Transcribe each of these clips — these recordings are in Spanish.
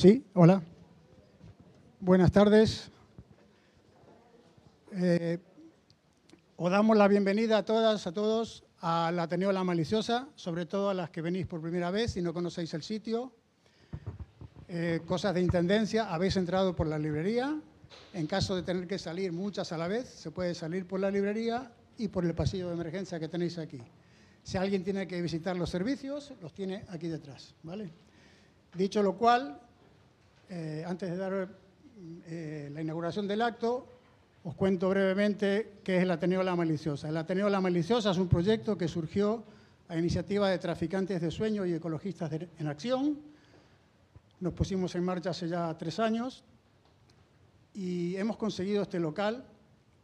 Sí, hola. Buenas tardes. Eh, os damos la bienvenida a todas, a todos, al Ateneo La Maliciosa, sobre todo a las que venís por primera vez y no conocéis el sitio. Eh, cosas de intendencia, habéis entrado por la librería. En caso de tener que salir muchas a la vez, se puede salir por la librería y por el pasillo de emergencia que tenéis aquí. Si alguien tiene que visitar los servicios, los tiene aquí detrás. ¿vale? Dicho lo cual, eh, antes de dar eh, la inauguración del acto, os cuento brevemente qué es el Ateneo La Maliciosa. El Ateneo La Maliciosa es un proyecto que surgió a iniciativa de traficantes de sueño y ecologistas en acción. Nos pusimos en marcha hace ya tres años y hemos conseguido este local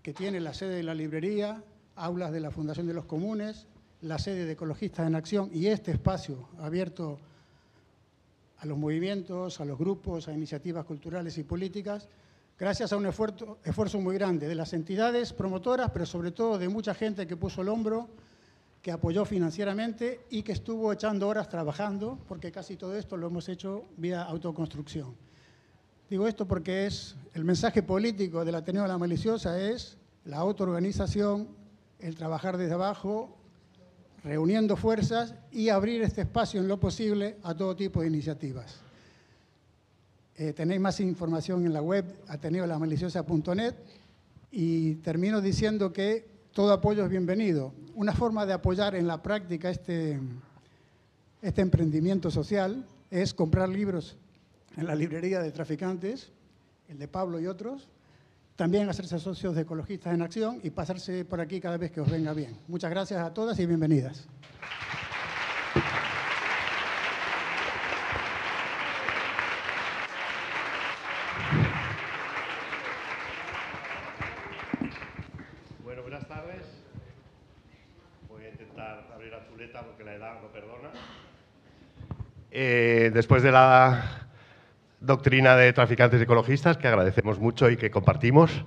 que tiene la sede de la librería, aulas de la Fundación de los Comunes, la sede de Ecologistas en Acción y este espacio abierto a los movimientos, a los grupos, a iniciativas culturales y políticas, gracias a un esfuerzo, muy grande de las entidades promotoras, pero sobre todo de mucha gente que puso el hombro, que apoyó financieramente y que estuvo echando horas trabajando, porque casi todo esto lo hemos hecho vía autoconstrucción. Digo esto porque es el mensaje político del Ateneo de la Maliciosa es la autoorganización, el trabajar desde abajo, reuniendo fuerzas y abrir este espacio en lo posible a todo tipo de iniciativas. Eh, tenéis más información en la web ateneolamaliciosa.net y termino diciendo que todo apoyo es bienvenido. Una forma de apoyar en la práctica este, este emprendimiento social es comprar libros en la librería de traficantes, el de Pablo y otros, también hacerse socios de Ecologistas en Acción y pasarse por aquí cada vez que os venga bien. Muchas gracias a todas y bienvenidas. Bueno, buenas tardes. Voy a intentar abrir la chuleta porque la edad no perdona. Eh, después de la doctrina de traficantes ecologistas que agradecemos mucho y que compartimos.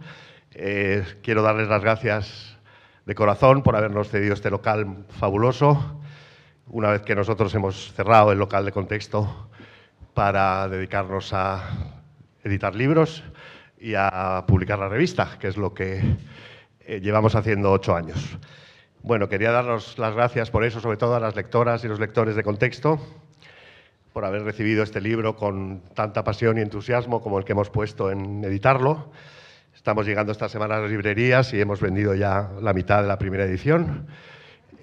Eh, quiero darles las gracias de corazón por habernos cedido este local fabuloso, una vez que nosotros hemos cerrado el local de contexto para dedicarnos a editar libros y a publicar la revista, que es lo que eh, llevamos haciendo ocho años. Bueno, quería darnos las gracias por eso, sobre todo a las lectoras y los lectores de contexto, por haber recibido este libro con tanta pasión y entusiasmo como el que hemos puesto en editarlo. Estamos llegando esta semana a las librerías y hemos vendido ya la mitad de la primera edición.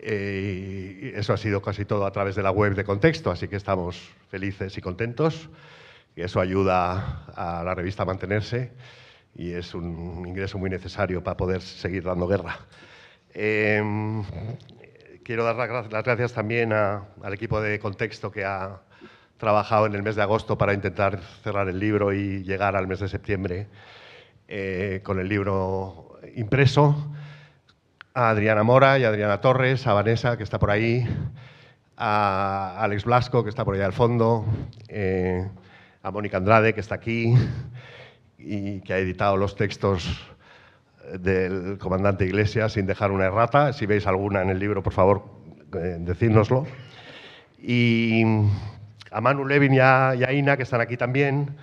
Eh, eso ha sido casi todo a través de la web de Contexto, así que estamos felices y contentos. Y eso ayuda a la revista a mantenerse y es un ingreso muy necesario para poder seguir dando guerra. Em, quiero dar las gracias también al equipo de Contexto que ha trabajado en el mes de agosto para intentar cerrar el libro y llegar al mes de septiembre eh, con el libro impreso. A Adriana Mora y a Adriana Torres, a Vanessa, que está por ahí, a Alex Blasco, que está por allá al fondo, eh, a Mónica Andrade, que está aquí y que ha editado los textos del comandante Iglesias sin dejar una errata. Si veis alguna en el libro, por favor, eh, decídnoslo. Y a Manu Levin y a, Ina, que están aquí también,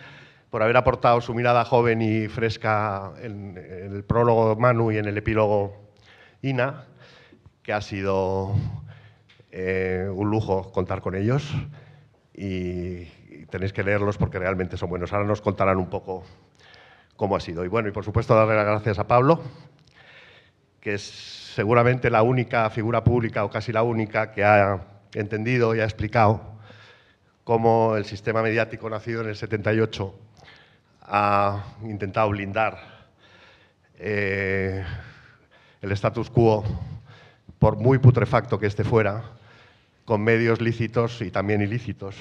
por haber aportado su mirada joven y fresca en, el prólogo Manu y en el epílogo Ina, que ha sido eh, un lujo contar con ellos y, tenéis que leerlos porque realmente son buenos. Ahora nos contarán un poco cómo ha sido. Y bueno, y por supuesto darle las gracias a Pablo, que es seguramente la única figura pública o casi la única que ha entendido y ha explicado cómo el sistema mediático nacido en el 78 ha intentado blindar eh, el status quo, por muy putrefacto que éste fuera, con medios lícitos y también ilícitos,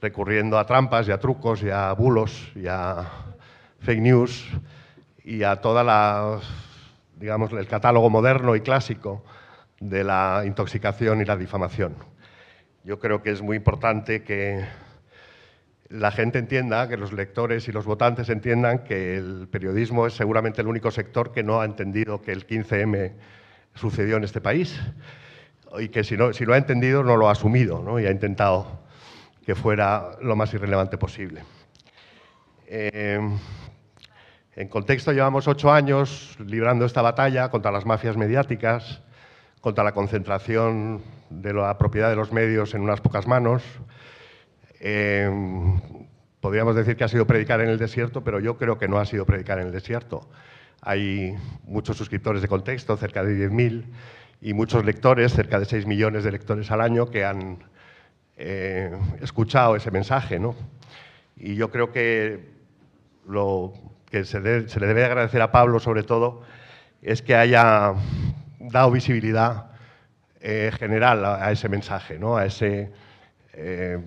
recurriendo a trampas y a trucos y a bulos y a fake news y a toda la, digamos, el catálogo moderno y clásico de la intoxicación y la difamación. Yo creo que es muy importante que la gente entienda, que los lectores y los votantes entiendan que el periodismo es seguramente el único sector que no ha entendido que el 15M sucedió en este país y que si, no, lo ha entendido no lo ha asumido y ha intentado que fuera lo más irrelevante posible. Eh, en contexto, llevamos ocho años librando esta batalla contra las mafias mediáticas, contra la concentración de la propiedad de los medios en unas pocas manos. Eh, podríamos decir que ha sido predicar en el desierto, pero yo creo que no ha sido predicar en el desierto. Hay muchos suscriptores de contexto, cerca de 10.000, y muchos lectores, cerca de 6 millones de lectores al año, que han eh, escuchado ese mensaje. ¿no? Y yo creo que lo que se, le debe agradecer a Pablo, sobre todo, es que haya dado visibilidad eh, general a, ese mensaje, ¿no? a, ese, eh,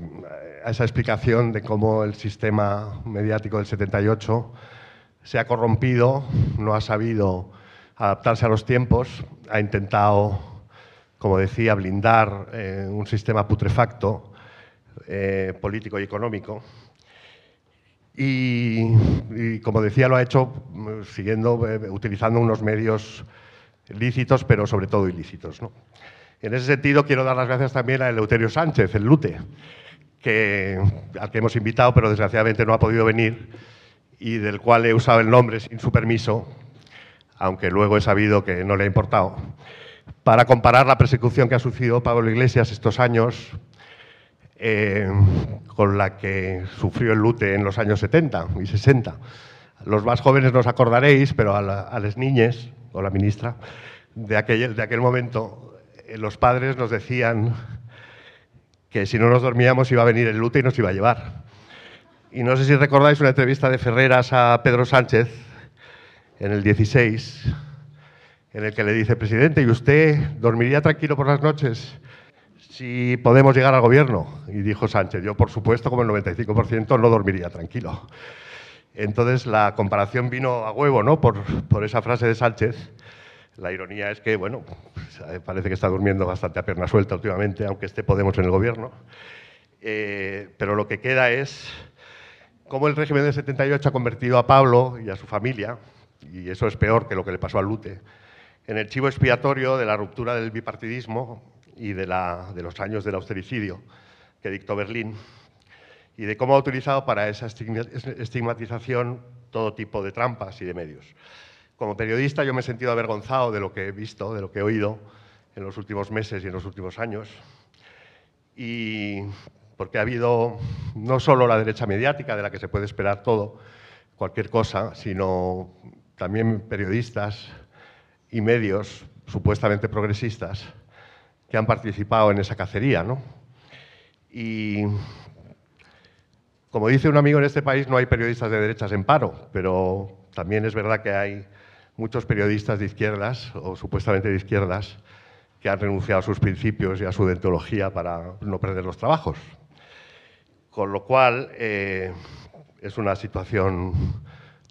a esa explicación de cómo el sistema mediático del 78 se ha corrompido, no ha sabido adaptarse a los tiempos, ha intentado, como decía, blindar eh, un sistema putrefacto político y económico y, como decía, lo ha hecho mm, siguiendo, utilizando unos medios lícitos, pero sobre todo ilícitos. En ese sentido, quiero dar las gracias también a Eleuterio Sánchez, el Lute, que, al que hemos invitado, pero desgraciadamente no ha podido venir, y del cual he usado el nombre sin su permiso, aunque luego he sabido que no le ha importado, para comparar la persecución que ha sufrido Pablo Iglesias estos años eh, con la que sufrió el Lute en los años 70 y 60. Los más jóvenes nos acordaréis, pero a, las niñas, o la ministra, de aquel, de aquel momento, eh, los padres nos decían que si no nos dormíamos iba a venir el Lute y nos iba a llevar. Y no sé si recordáis una entrevista de Ferreras a Pedro Sánchez en el 16, en el que le dice, presidente, ¿y usted dormiría tranquilo por las noches? si podemos llegar al gobierno. Y dijo Sánchez, yo por supuesto, como el 95%, no dormiría tranquilo. Entonces la comparación vino a huevo, ¿no? Por, esa frase de Sánchez. La ironía es que, bueno, pues, parece que está durmiendo bastante a pierna suelta últimamente, aunque esté Podemos en el gobierno. Eh, pero lo que queda es cómo el régimen del 78 ha convertido a Pablo y a su familia, y eso es peor que lo que le pasó al Lute, en el chivo expiatorio de la ruptura del bipartidismo y de, los años del austericidio que dictó Berlín y de cómo ha utilizado para esa estigmatización todo tipo de trampas y de medios. Como periodista yo me he sentido avergonzado de lo que he visto, de lo que he oído en los últimos meses y en los últimos años, y porque ha habido no solo la derecha mediática, de la que se puede esperar todo, cualquier cosa, sino también periodistas y medios supuestamente progresistas que han participado en esa cacería. ¿no? Y como dice un amigo en este país, no hay periodistas de derechas en paro, pero también es verdad que hay muchos periodistas de izquierdas o supuestamente de izquierdas que han renunciado a sus principios y a su deontología para no perder los trabajos. Con lo cual eh, es una situación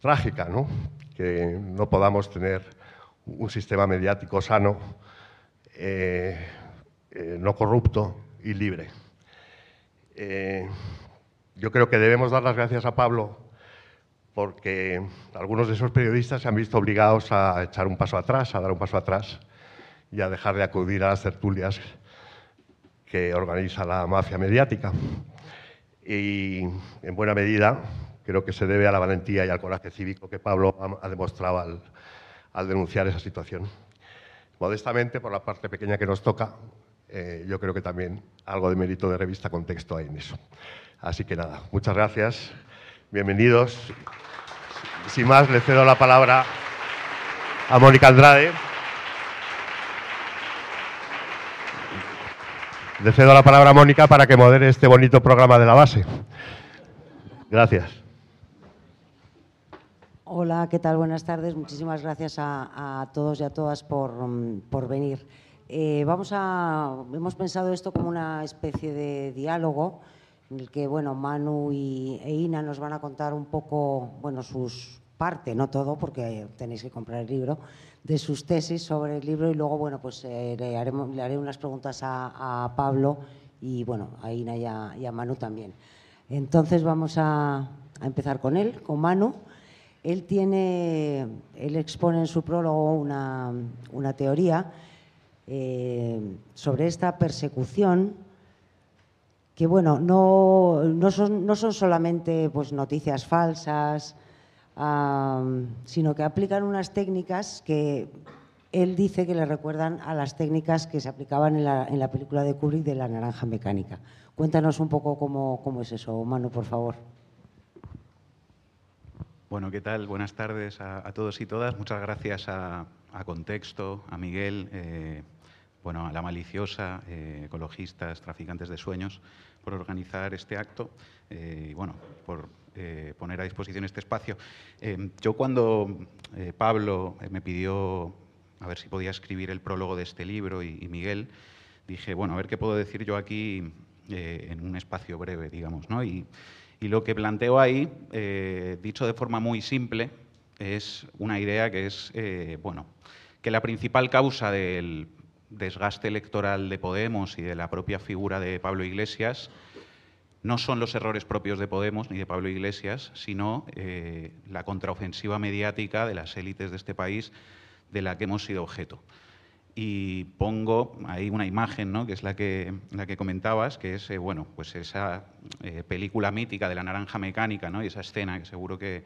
trágica, ¿no? que no podamos tener un sistema mediático sano eh, eh, no corrupto y libre. Yo creo que debemos dar las gracias a Pablo porque algunos de esos periodistas se han visto obligados a echar un paso atrás, a dar un paso atrás y a dejar de acudir a las tertulias que organiza la mafia mediática. Y en buena medida creo que se debe a la valentía y al coraje cívico que Pablo ha demostrado al, al denunciar esa situación. Modestamente, por la parte pequeña que nos toca, eh, yo creo que también algo de mérito de revista Contexto hay en eso. Así que nada, muchas gracias, bienvenidos. Sin más, le cedo la palabra a Mónica Andrade. Le cedo la palabra a Mónica para que modere este bonito programa de la base. Gracias. Hola, ¿qué tal? Buenas tardes. Muchísimas gracias a, todos y a todas por, por venir. Eh, vamos a, hemos pensado esto como una especie de diálogo en el que bueno, Manu y, e Ina nos van a contar un poco bueno, sus parte, no todo, porque tenéis que comprar el libro, de sus tesis sobre el libro y luego bueno, pues, eh, le, haremos, le, haré unas preguntas a, Pablo y bueno, a Ina y a, Manu también. Entonces vamos a, empezar con él, con Manu. Él tiene, él expone en su prólogo una, una teoría eh, sobre esta persecución que bueno, no, no, son, no son solamente pues, noticias falsas, sino que aplican unas técnicas que él dice que le recuerdan a las técnicas que se aplicaban en la, en la película de Kubrick de la naranja mecánica. Cuéntanos un poco cómo, cómo es eso, Manu, por favor. Bueno, ¿qué tal? Buenas tardes a, todos y todas. Muchas gracias a, Contexto, a Miguel, eh, bueno, a La Maliciosa, eh, ecologistas, traficantes de sueños, por organizar este acto eh, y, bueno, por poner a disposición este espacio. yo cuando Pablo me pidió a ver si podía escribir el prólogo de este libro y, Miguel, dije, bueno, a ver qué puedo decir yo aquí en un espacio breve, digamos, ¿no? Y, lo que planteo ahí, eh, dicho de forma muy simple, es una idea que es, eh, bueno, que la principal causa del desgaste electoral de Podemos y de la propia figura de Pablo Iglesias no son los errores propios de Podemos ni de Pablo Iglesias, sino eh, la contraofensiva mediática de las élites de este país de la que hemos sido objeto y pongo ahí una imagen, ¿no? que es la que, la que comentabas, que es eh, bueno, pues esa eh, película mítica de la naranja mecánica ¿no? y esa escena que seguro que,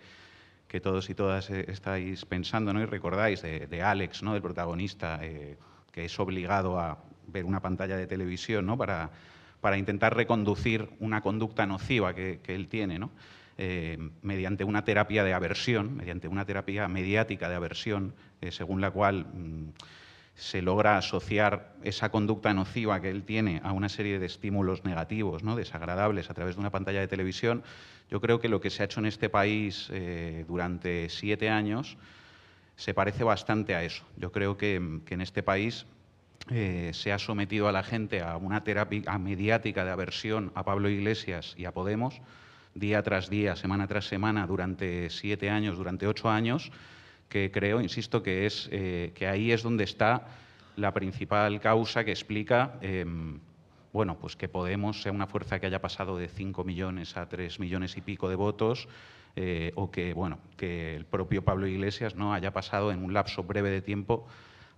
que todos y todas estáis pensando ¿no? y recordáis de, Alex, ¿no? del protagonista, que es obligado a ver una pantalla de televisión ¿no? para, para intentar reconducir una conducta nociva que, que él tiene. ¿no? mediante una terapia de aversión, mediante una terapia mediática de aversión, según la cual mm, se logra asociar esa conducta nociva que él tiene a una serie de estímulos negativos, ¿no? desagradables a través de una pantalla de televisión, yo creo que lo que se ha hecho en este país eh, durante siete años se parece bastante a eso. Yo creo que, en este país eh, se ha sometido a la gente a una terapia mediática de aversión a Pablo Iglesias y a Podemos, día tras día, semana tras semana, durante siete años, durante ocho años, que creo, insisto, que, es, eh, que ahí es donde está la principal causa que explica em, bueno, pues que Podemos sea una fuerza que haya pasado de 5 millones a 3 millones y pico de votos, eh, o que, bueno, que el propio Pablo Iglesias ¿no? haya pasado en un lapso breve de tiempo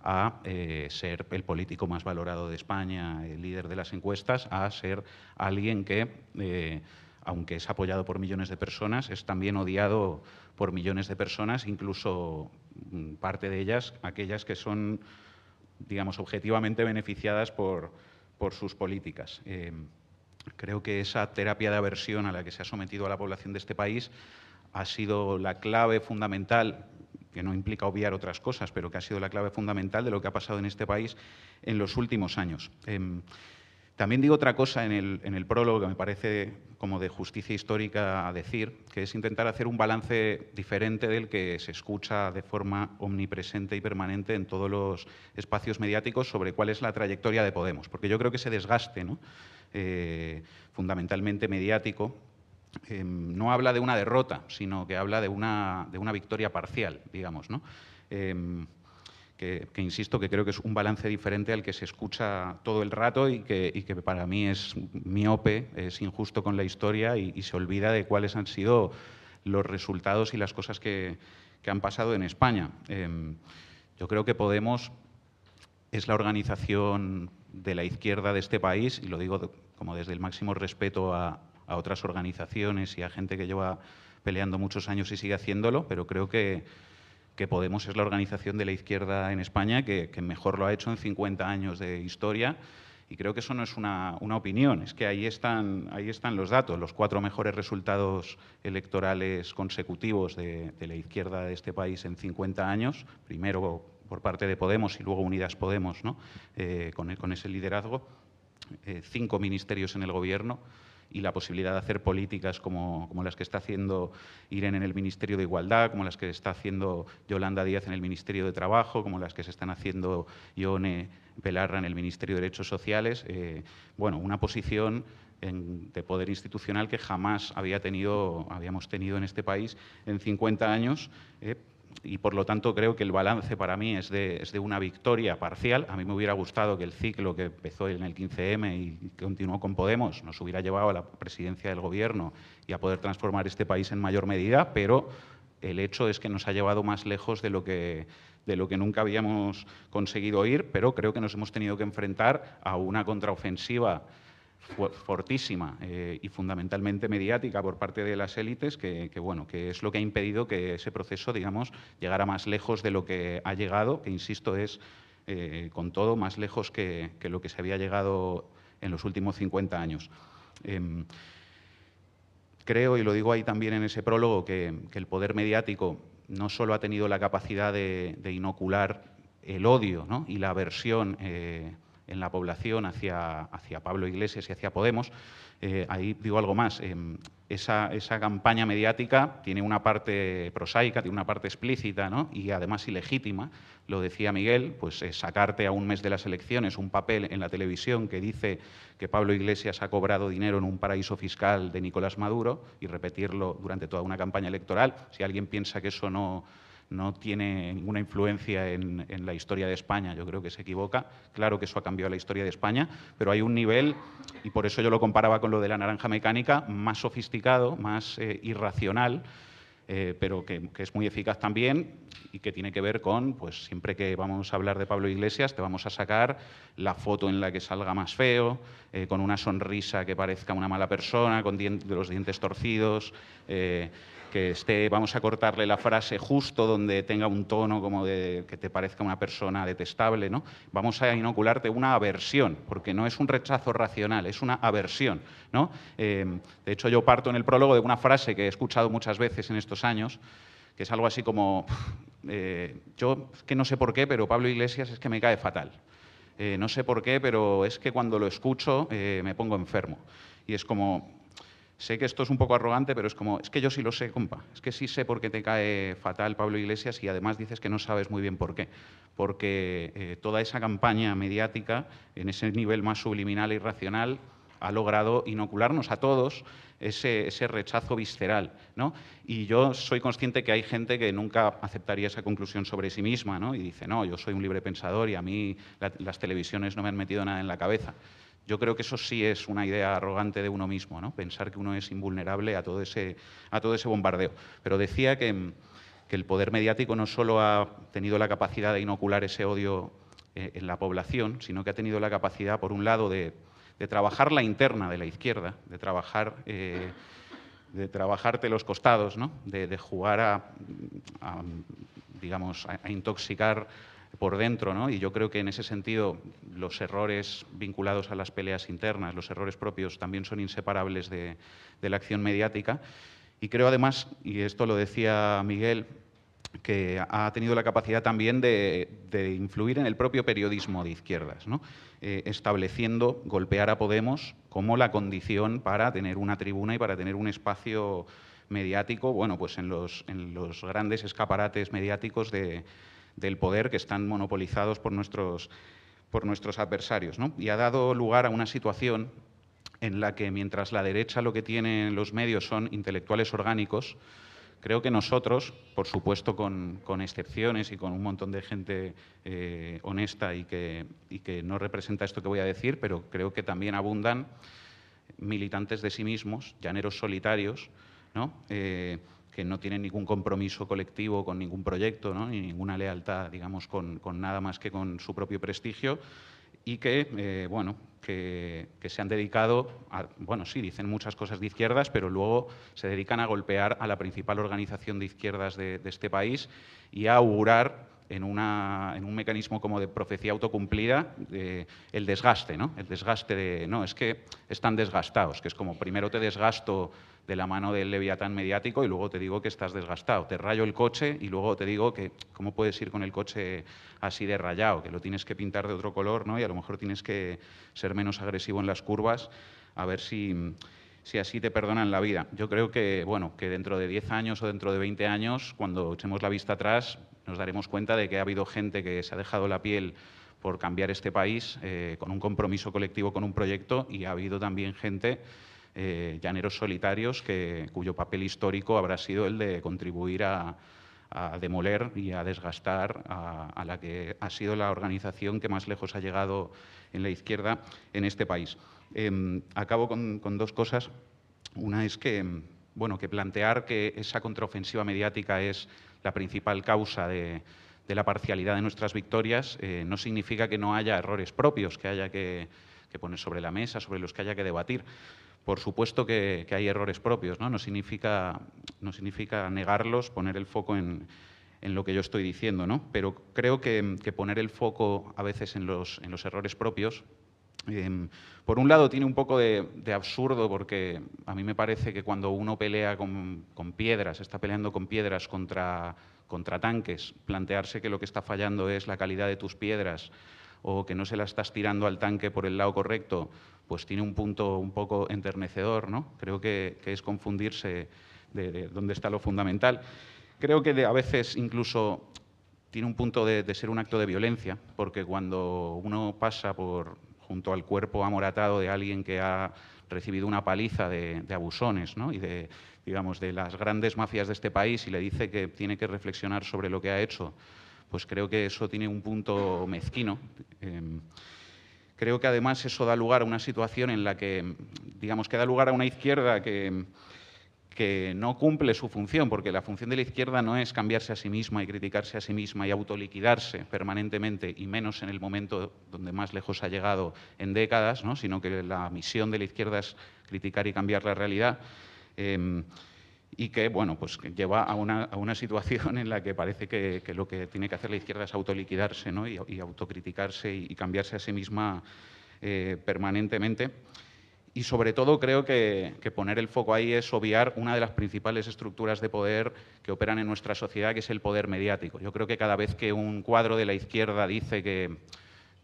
a eh, ser el político más valorado de España, el líder de las encuestas, a ser alguien que aunque es apoyado por millones de personas, es también odiado por millones de personas, incluso mm, parte de ellas, aquellas que son, digamos, objetivamente beneficiadas por, sus políticas. Eh, creo que esa terapia de aversión a la que se ha sometido a la población de este país ha sido la clave fundamental, que no implica obviar otras cosas, pero que ha sido la clave fundamental de lo que ha pasado en este país en los últimos años. Em, también digo otra cosa en el, prólogo que me parece como de justicia histórica a decir, que es intentar hacer un balance diferente del que se escucha de forma omnipresente y permanente en todos los espacios mediáticos sobre cuál es la trayectoria de Podemos. Porque yo creo que ese desgaste, eh, fundamentalmente mediático, em, no habla de una derrota, sino que habla de una, de una victoria parcial, digamos. ¿no? Em, que, insisto que creo que es un balance diferente al que se escucha todo el rato y que, para mí es miope, es injusto con la historia y, se olvida de cuáles han sido los resultados y las cosas que, han pasado en España. Em, yo creo que Podemos es la organización de la izquierda de este país, y lo digo como desde el máximo respeto a, a otras organizaciones y a gente que lleva peleando muchos años y sigue haciéndolo, pero creo que Podemos es la organización de la izquierda en España que, mejor lo ha hecho en 50 años de historia. Y creo que eso no es una, opinión, es que ahí están, los datos, los cuatro mejores resultados electorales consecutivos de, la izquierda de este país en 50 años, primero por parte de Podemos y luego Unidas Podemos. Eh, con, con, ese liderazgo, eh, cinco ministerios en el Gobierno, y la posibilidad de hacer políticas como, las que está haciendo Irene en el Ministerio de Igualdad, como las que está haciendo Yolanda Díaz en el Ministerio de Trabajo, como las que se están haciendo Ione Belarra en el Ministerio de Derechos Sociales. Eh, bueno, una posición de poder institucional que jamás había tenido, habíamos tenido en este país en 50 años. Eh, y por lo tanto creo que el balance para mí es de, una victoria parcial. A mí me hubiera gustado que el ciclo que empezó en el 15M y continuó con Podemos nos hubiera llevado a la presidencia del Gobierno y a poder transformar este país en mayor medida, pero el hecho es que nos ha llevado más lejos de lo que, de lo que nunca habíamos conseguido ir, pero creo que nos hemos tenido que enfrentar a una contraofensiva fortísima eh, y fundamentalmente mediática por parte de las élites, que, bueno, que es lo que ha impedido que ese proceso, digamos, llegara más lejos de lo que ha llegado, que insisto es eh, con todo más lejos que, lo que se había llegado en los últimos 50 años. Em, creo, y lo digo ahí también en ese prólogo, que, el poder mediático no solo ha tenido la capacidad de, inocular el odio y la aversión eh, en la población hacia, hacia Pablo Iglesias y hacia Podemos. Eh, ahí digo algo más. Em, esa, esa, campaña mediática tiene una parte prosaica, tiene una parte explícita ¿no? y además ilegítima. Lo decía Miguel, pues sacarte a un mes de las elecciones un papel en la televisión que dice que Pablo Iglesias ha cobrado dinero en un paraíso fiscal de Nicolás Maduro y repetirlo durante toda una campaña electoral. Si alguien piensa que eso no no tiene ninguna influencia en, la historia de España, yo creo que se equivoca. Claro que eso ha cambiado la historia de España, pero hay un nivel, y por eso yo lo comparaba con lo de la naranja mecánica, más sofisticado, más eh, irracional, eh, pero que, es muy eficaz también y que tiene que ver con, pues siempre que vamos a hablar de Pablo Iglesias, te vamos a sacar la foto en la que salga más feo, eh, con una sonrisa que parezca una mala persona, con los dientes torcidos que esté, vamos a cortarle la frase justo donde tenga un tono como de que te parezca una persona detestable, ¿no? Vamos a inocularte una aversión, porque no es un rechazo racional, es una aversión, ¿no? Eh, de hecho, yo parto en el prólogo de una frase que he escuchado muchas veces en estos años, que es algo así como, eh, yo que no sé por qué, pero Pablo Iglesias es que me cae fatal. Eh, no sé por qué, pero es que cuando lo escucho me pongo enfermo. Y es como, Sé que esto es un poco arrogante, pero es como, es que yo sí lo sé, compa. Es que sí sé por qué te cae fatal Pablo Iglesias y además dices que no sabes muy bien por qué. Porque eh, toda esa campaña mediática, en ese nivel más subliminal e irracional, ha logrado inocularnos a todos ese, rechazo visceral. ¿no? Y yo soy consciente que hay gente que nunca aceptaría esa conclusión sobre sí misma ¿no? y dice, no, yo soy un libre pensador y a mí las televisiones no me han metido nada en la cabeza. Yo creo que eso sí es una idea arrogante de uno mismo, ¿no? pensar que uno es invulnerable a todo ese, a todo ese bombardeo. Pero decía que, el poder mediático no solo ha tenido la capacidad de inocular ese odio eh, en la población, sino que ha tenido la capacidad, por un lado, de, trabajar la interna de la izquierda, de trabajar... Eh, de trabajarte los costados, ¿no? de, jugar a, digamos, a intoxicar por dentro, ¿no? Y yo creo que en ese sentido los errores vinculados a las peleas internas, los errores propios, también son inseparables de, la acción mediática. Y creo además, y esto lo decía Miguel, que ha tenido la capacidad también de, influir en el propio periodismo de izquierdas. Eh, estableciendo golpear a Podemos como la condición para tener una tribuna y para tener un espacio mediático, bueno, pues en los, en los grandes escaparates mediáticos de, del poder que están monopolizados por nuestros, por nuestros adversarios. Y ha dado lugar a una situación en la que mientras la derecha lo que tiene los medios son intelectuales orgánicos, creo que nosotros, por supuesto con, excepciones y con un montón de gente eh, honesta y que, que, no representa esto que voy a decir, pero creo que también abundan militantes de sí mismos, llaneros solitarios, ¿no? Eh, que no tienen ningún compromiso colectivo con ningún proyecto, ni ninguna lealtad, digamos, con, nada más que con su propio prestigio y que, eh, bueno, que, se han dedicado, a, bueno, sí, dicen muchas cosas de izquierdas, pero luego se dedican a golpear a la principal organización de izquierdas de, este país y a augurar en, una, en, un mecanismo como de profecía autocumplida el desgaste, ¿no? El desgaste de, no, es que están desgastados, que es como primero te desgasto de la mano del leviatán mediático y luego te digo que estás desgastado. Te rayo el coche y luego te digo que cómo puedes ir con el coche así de rayado, que lo tienes que pintar de otro color ¿no? y a lo mejor tienes que ser menos agresivo en las curvas a ver si, si así te perdonan la vida. Yo creo que, bueno, que dentro de 10 años o dentro de 20 años, cuando echemos la vista atrás, nos daremos cuenta de que ha habido gente que se ha dejado la piel por cambiar este país eh, con un compromiso colectivo, con un proyecto, y ha habido también gente eh, llaneros solitarios que, cuyo papel histórico habrá sido el de contribuir a, demoler y a desgastar a, la que ha sido la organización que más lejos ha llegado en la izquierda en este país. Em, acabo con, dos cosas. Una es que, bueno, que plantear que esa contraofensiva mediática es la principal causa de, la parcialidad de nuestras victorias eh, no significa que no haya errores propios, que haya que poner sobre la mesa, sobre los que haya que debatir. Por supuesto que, hay errores propios, ¿no? No significa, no significa negarlos, poner el foco en, lo que yo estoy diciendo, ¿no? Pero creo que, poner el foco a veces en los, en los errores propios em, por un lado tiene un poco de, absurdo porque a mí me parece que cuando uno pelea con, con piedras, está peleando con piedras contra, contra tanques, plantearse que lo que está fallando es la calidad de tus piedras o que no se la estás tirando al tanque por el lado correcto, pues tiene un punto un poco enternecedor, ¿no? Creo que, es confundirse de, dónde está lo fundamental. Creo que a veces incluso tiene un punto de, ser un acto de violencia, porque cuando uno pasa por junto al cuerpo amoratado de alguien que ha recibido una paliza de, abusones ¿no? y de, digamos, de las grandes mafias de este país y le dice que tiene que reflexionar sobre lo que ha hecho, pues creo que eso tiene un punto mezquino. Em, creo que además eso da lugar a una situación en la que, digamos, que da lugar a una izquierda que, que no cumple su función, porque la función de la izquierda no es cambiarse a sí misma y criticarse a sí misma y autoliquidarse permanentemente, y menos en el momento donde más lejos ha llegado en décadas, ¿no? sino que la misión de la izquierda es criticar y cambiar la realidad. Em, y que bueno, pues lleva a una, a una, situación en la que parece que, lo que tiene que hacer la izquierda es autoliquidarse ¿no? y, y, autocriticarse y, cambiarse a sí misma eh, permanentemente. Y sobre todo creo que, que, poner el foco ahí es obviar una de las principales estructuras de poder que operan en nuestra sociedad, que es el poder mediático. Yo creo que cada vez que un cuadro de la izquierda dice que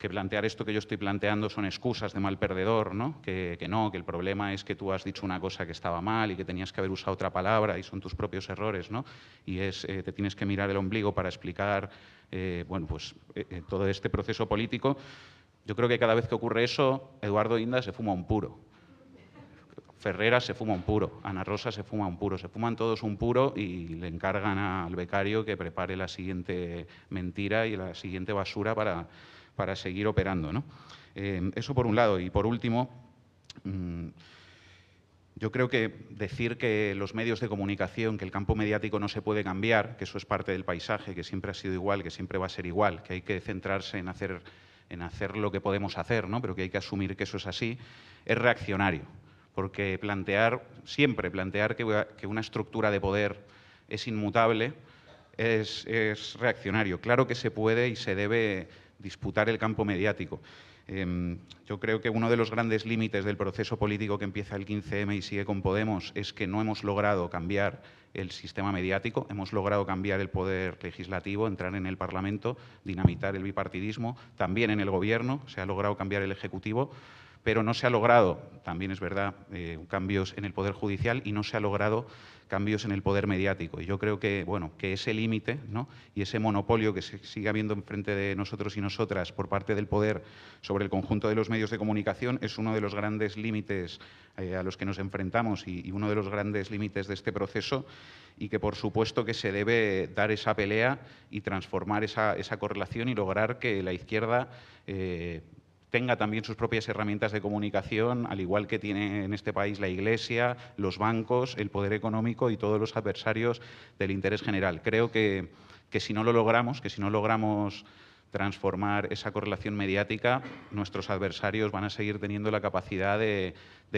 que plantear esto que yo estoy planteando son excusas de mal perdedor, ¿no? Que, no, que el problema es que tú has dicho una cosa que estaba mal y que tenías que haber usado otra palabra y son tus propios errores, ¿no? Y es, eh, te tienes que mirar el ombligo para explicar eh, bueno, pues, eh, todo este proceso político. Yo creo que cada vez que ocurre eso, Eduardo Inda se fuma un puro. Ferrera se fuma un puro, Ana Rosa se fuma un puro, se fuman todos un puro y le encargan al becario que prepare la siguiente mentira y la siguiente basura para, para seguir operando. ¿no? Eh, eso por un lado. Y por último, mm, yo creo que decir que los medios de comunicación, que el campo mediático no se puede cambiar, que eso es parte del paisaje, que siempre ha sido igual, que siempre va a ser igual, que hay que centrarse en hacer, en hacer lo que podemos hacer, ¿no? pero que hay que asumir que eso es así, es reaccionario. Porque plantear, siempre plantear que, una estructura de poder es inmutable, es, es reaccionario. Claro que se puede y se debe disputar el campo mediático. Em, yo creo que uno de los grandes límites del proceso político que empieza el 15M y sigue con Podemos es que no hemos logrado cambiar el sistema mediático, hemos logrado cambiar el poder legislativo, entrar en el Parlamento, dinamitar el bipartidismo, también en el Gobierno se ha logrado cambiar el Ejecutivo, pero no se ha logrado, también es verdad, eh, cambios en el Poder Judicial y no se ha logrado cambios en el poder mediático. Y yo creo que, bueno, que ese límite y ese monopolio que se sigue habiendo enfrente de nosotros y nosotras por parte del poder sobre el conjunto de los medios de comunicación es uno de los grandes límites eh, a los que nos enfrentamos y, uno de los grandes límites de este proceso y que por supuesto que se debe dar esa pelea y transformar esa, correlación y lograr que la izquierda eh, tenga también sus propias herramientas de comunicación, al igual que tiene en este país la Iglesia, los bancos, el poder económico y todos los adversarios del interés general. Creo que, si no lo logramos, que si no logramos transformar esa correlación mediática, nuestros adversarios van a seguir teniendo la capacidad de,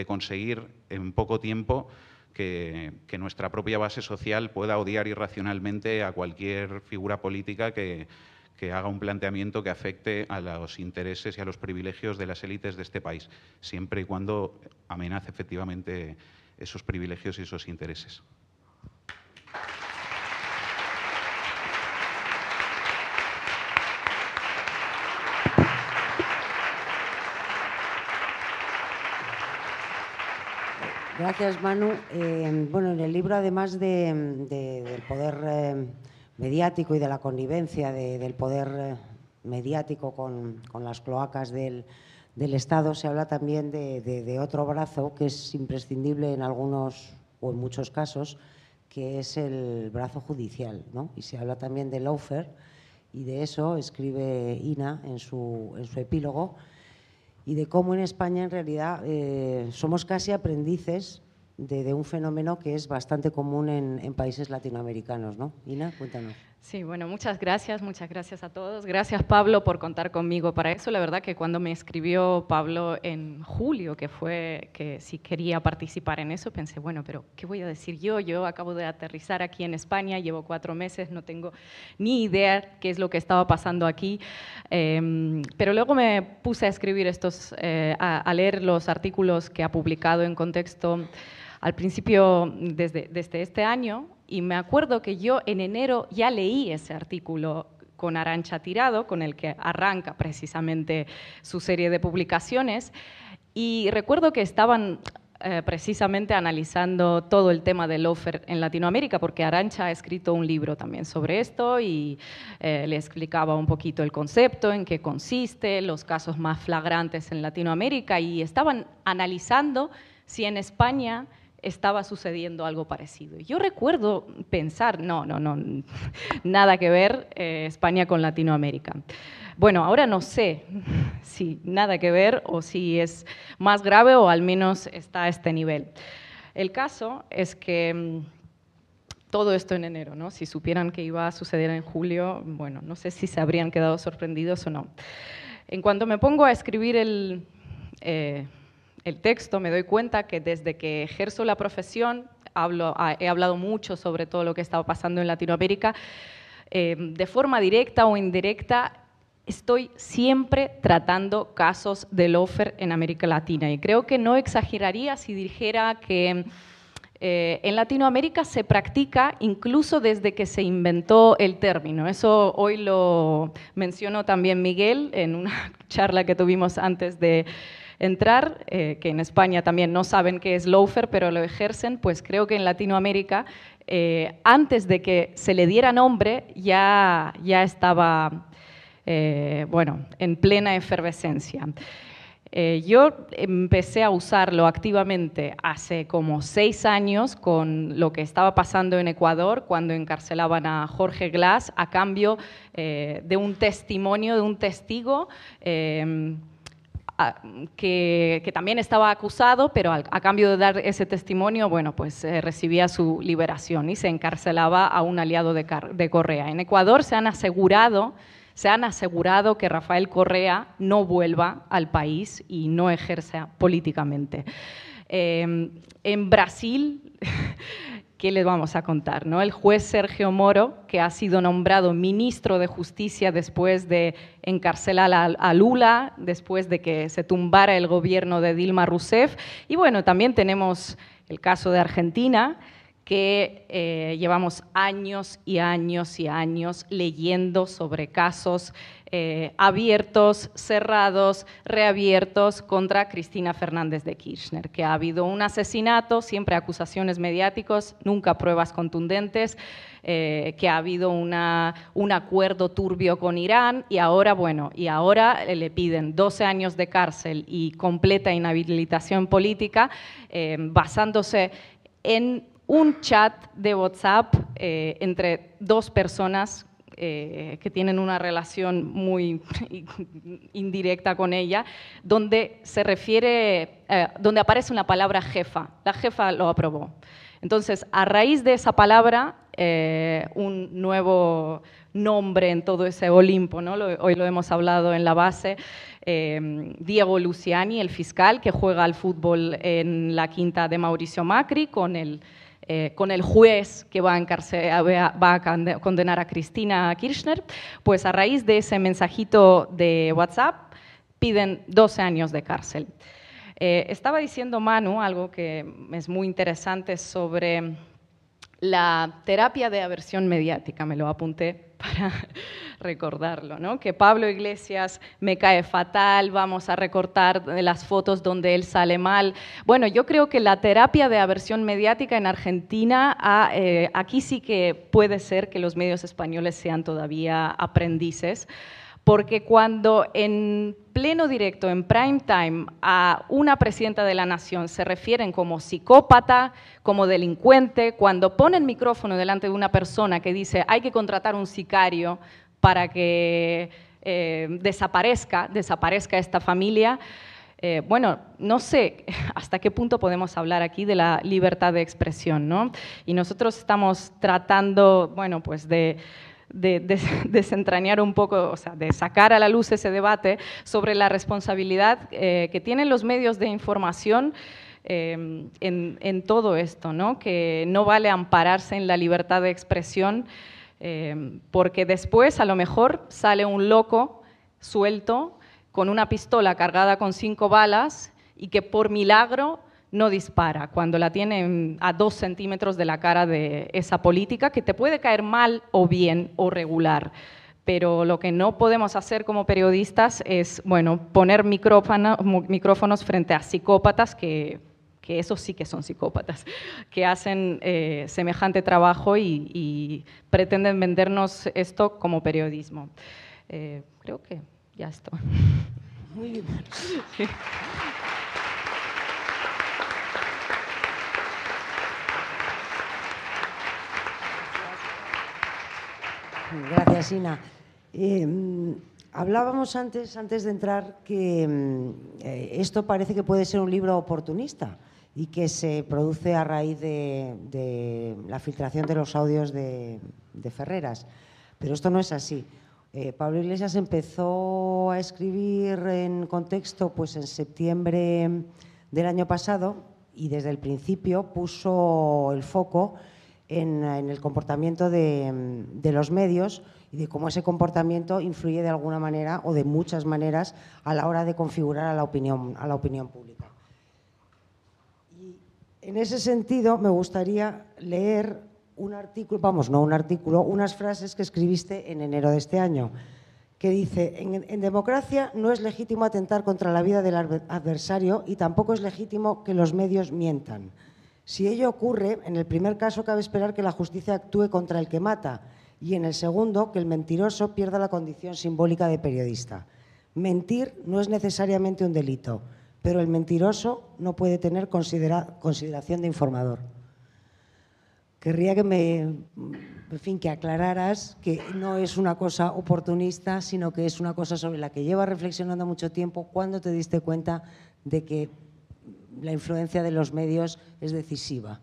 conseguir en poco tiempo que, que, nuestra propia base social pueda odiar irracionalmente a cualquier figura política que, que haga un planteamiento que afecte a los intereses y a los privilegios de las élites de este país, siempre y cuando amenace efectivamente esos privilegios y esos intereses. Gracias, Manu. Eh, bueno, en el libro, además del poder eh, mediático y de la connivencia del poder eh, mediático con, las cloacas del, Estado, se habla también de, otro brazo que es imprescindible en algunos o en muchos casos, que es el brazo judicial. ¿no? Y se habla también de lawfare y de eso escribe Ina en su, en su epílogo y de cómo en España en realidad eh, somos casi aprendices de, un fenómeno que es bastante común en, países latinoamericanos, ¿no? Ina, cuéntanos. Sí, bueno, muchas gracias, muchas gracias a todos. Gracias Pablo por contar conmigo para eso. La verdad que cuando me escribió Pablo en julio, que fue que si quería participar en eso, pensé, bueno, pero ¿qué voy a decir yo? Yo acabo de aterrizar aquí en España, llevo cuatro meses, no tengo ni idea qué es lo que estaba pasando aquí. Em, pero luego me puse a escribir estos, eh, a, leer los artículos que ha publicado en contexto al principio desde, este año y me acuerdo que yo en enero ya leí ese artículo con Arancha Tirado, con el que arranca precisamente su serie de publicaciones, y recuerdo que estaban eh, precisamente analizando todo el tema del offer en Latinoamérica, porque Arancha ha escrito un libro también sobre esto y eh, le explicaba un poquito el concepto, en qué consiste, los casos más flagrantes en Latinoamérica, y estaban analizando si en España estaba sucediendo algo parecido. Yo recuerdo pensar, no, no, no, nada que ver eh, España con Latinoamérica. Bueno, ahora no sé si nada que ver o si es más grave o al menos está a este nivel. El caso es que mm, todo esto en enero, ¿no? Si supieran que iba a suceder en julio, bueno, no sé si se habrían quedado sorprendidos o no. En cuanto me pongo a escribir el, eh, el texto me doy cuenta que desde que ejerzo la profesión, ah, he hablado mucho sobre todo lo que estaba pasando en Latinoamérica, eh, de forma directa o indirecta, estoy siempre tratando casos de lofer en América Latina. Y creo que no exageraría si dijera que eh, en Latinoamérica se practica incluso desde que se inventó el término. Eso hoy lo mencionó también Miguel en una charla que tuvimos antes de entrar, eh, que en España también no saben qué es loafer, pero lo ejercen, pues creo que en Latinoamérica, eh, antes de que se le diera nombre, ya, ya estaba eh, bueno, en plena efervescencia. yo empecé a usarlo activamente hace como seis años con lo que estaba pasando en Ecuador cuando encarcelaban a Jorge Glass a cambio de un testimonio, de un testigo que, también estaba acusado, pero a, cambio de dar ese testimonio, bueno, pues eh, recibía su liberación y se encarcelaba a un aliado de, Correa. En Ecuador se han asegurado, se han asegurado que Rafael Correa no vuelva al país y no ejerza políticamente. Em, en Brasil ¿qué les vamos a contar? ¿no? El juez Sergio Moro, que ha sido nombrado ministro de Justicia después de encarcelar a, Lula, después de que se tumbara el gobierno de Dilma Rousseff. Y bueno, también tenemos el caso de Argentina, que eh, llevamos años y años y años leyendo sobre casos eh, abiertos, cerrados, reabiertos contra Cristina Fernández de Kirchner, que ha habido un asesinato, siempre acusaciones mediáticos, nunca pruebas contundentes, eh, que ha habido una, un acuerdo turbio con Irán y ahora, bueno, y ahora le piden 12 años de cárcel y completa inhabilitación política basándose en un chat de WhatsApp eh, entre dos personas eh, que tienen una relación muy indirecta con ella, donde se refiere, eh, donde aparece una palabra jefa. La jefa lo aprobó. Entonces, a raíz de esa palabra, un nuevo nombre en todo ese Olimpo, ¿no? hoy lo hemos hablado en la base, Diego Luciani, el fiscal que juega al fútbol en la quinta de Mauricio Macri, con el eh, con el juez que va a, condenar a Cristina Kirchner, pues a raíz de ese mensajito de WhatsApp piden 12 años de cárcel. Eh, estaba diciendo Manu algo que es muy interesante sobre la terapia de aversión mediática, me lo apunté para recordarlo, ¿no? que Pablo Iglesias me cae fatal, vamos a recortar las fotos donde él sale mal. Bueno, yo creo que la terapia de aversión mediática en Argentina, eh, aquí sí que puede ser que los medios españoles sean todavía aprendices porque cuando en pleno directo, en prime time, a una presidenta de la nación se refieren como psicópata, como delincuente, cuando ponen micrófono delante de una persona que dice hay que contratar un sicario para que eh, desaparezca, desaparezca esta familia, eh, bueno, no sé hasta qué punto podemos hablar aquí de la libertad de expresión, ¿no? Y nosotros estamos tratando, bueno, pues de desentrañar un poco, o sea, de sacar a la luz ese debate sobre la responsabilidad eh, que tienen los medios de información eh, en, todo esto, ¿no? que no vale ampararse en la libertad de expresión, eh, porque después a lo mejor sale un loco suelto con una pistola cargada con cinco balas y que por milagro no dispara cuando la tienen a dos centímetros de la cara de esa política que te puede caer mal o bien o regular. Pero lo que no podemos hacer como periodistas es, bueno, poner micrófonos frente a psicópatas que, que esos sí que son psicópatas, que hacen eh, semejante trabajo y, pretenden vendernos esto como periodismo. Eh, creo que ya estoy. Muy bien. Gracias, Ina. Em, hablábamos antes, antes de entrar, que em, eh, esto parece que puede ser un libro oportunista y que se produce a raíz de, la filtración de los audios de, Ferreras. Pero esto no es así. Eh, Pablo Iglesias empezó a escribir en contexto pues, en septiembre del año pasado y desde el principio puso el foco en, el comportamiento de, los medios y de cómo ese comportamiento influye de alguna manera o de muchas maneras a la hora de configurar a la opinión, a la opinión pública. En ese sentido me gustaría leer un artículo, vamos, no un artículo, unas frases que escribiste en enero de este año, que dice, en, en democracia no es legítimo atentar contra la vida del adversario y tampoco es legítimo que los medios mientan. Si ello ocurre, en el primer caso cabe esperar que la justicia actúe contra el que mata y en el segundo que el mentiroso pierda la condición simbólica de periodista. Mentir no es necesariamente un delito, pero el mentiroso no puede tener consideración de informador. Querría que me, en fin, que aclararas que no es una cosa oportunista, sino que es una cosa sobre la que llevas reflexionando mucho tiempo. ¿Cuándo te diste cuenta de que la influencia de los medios es decisiva.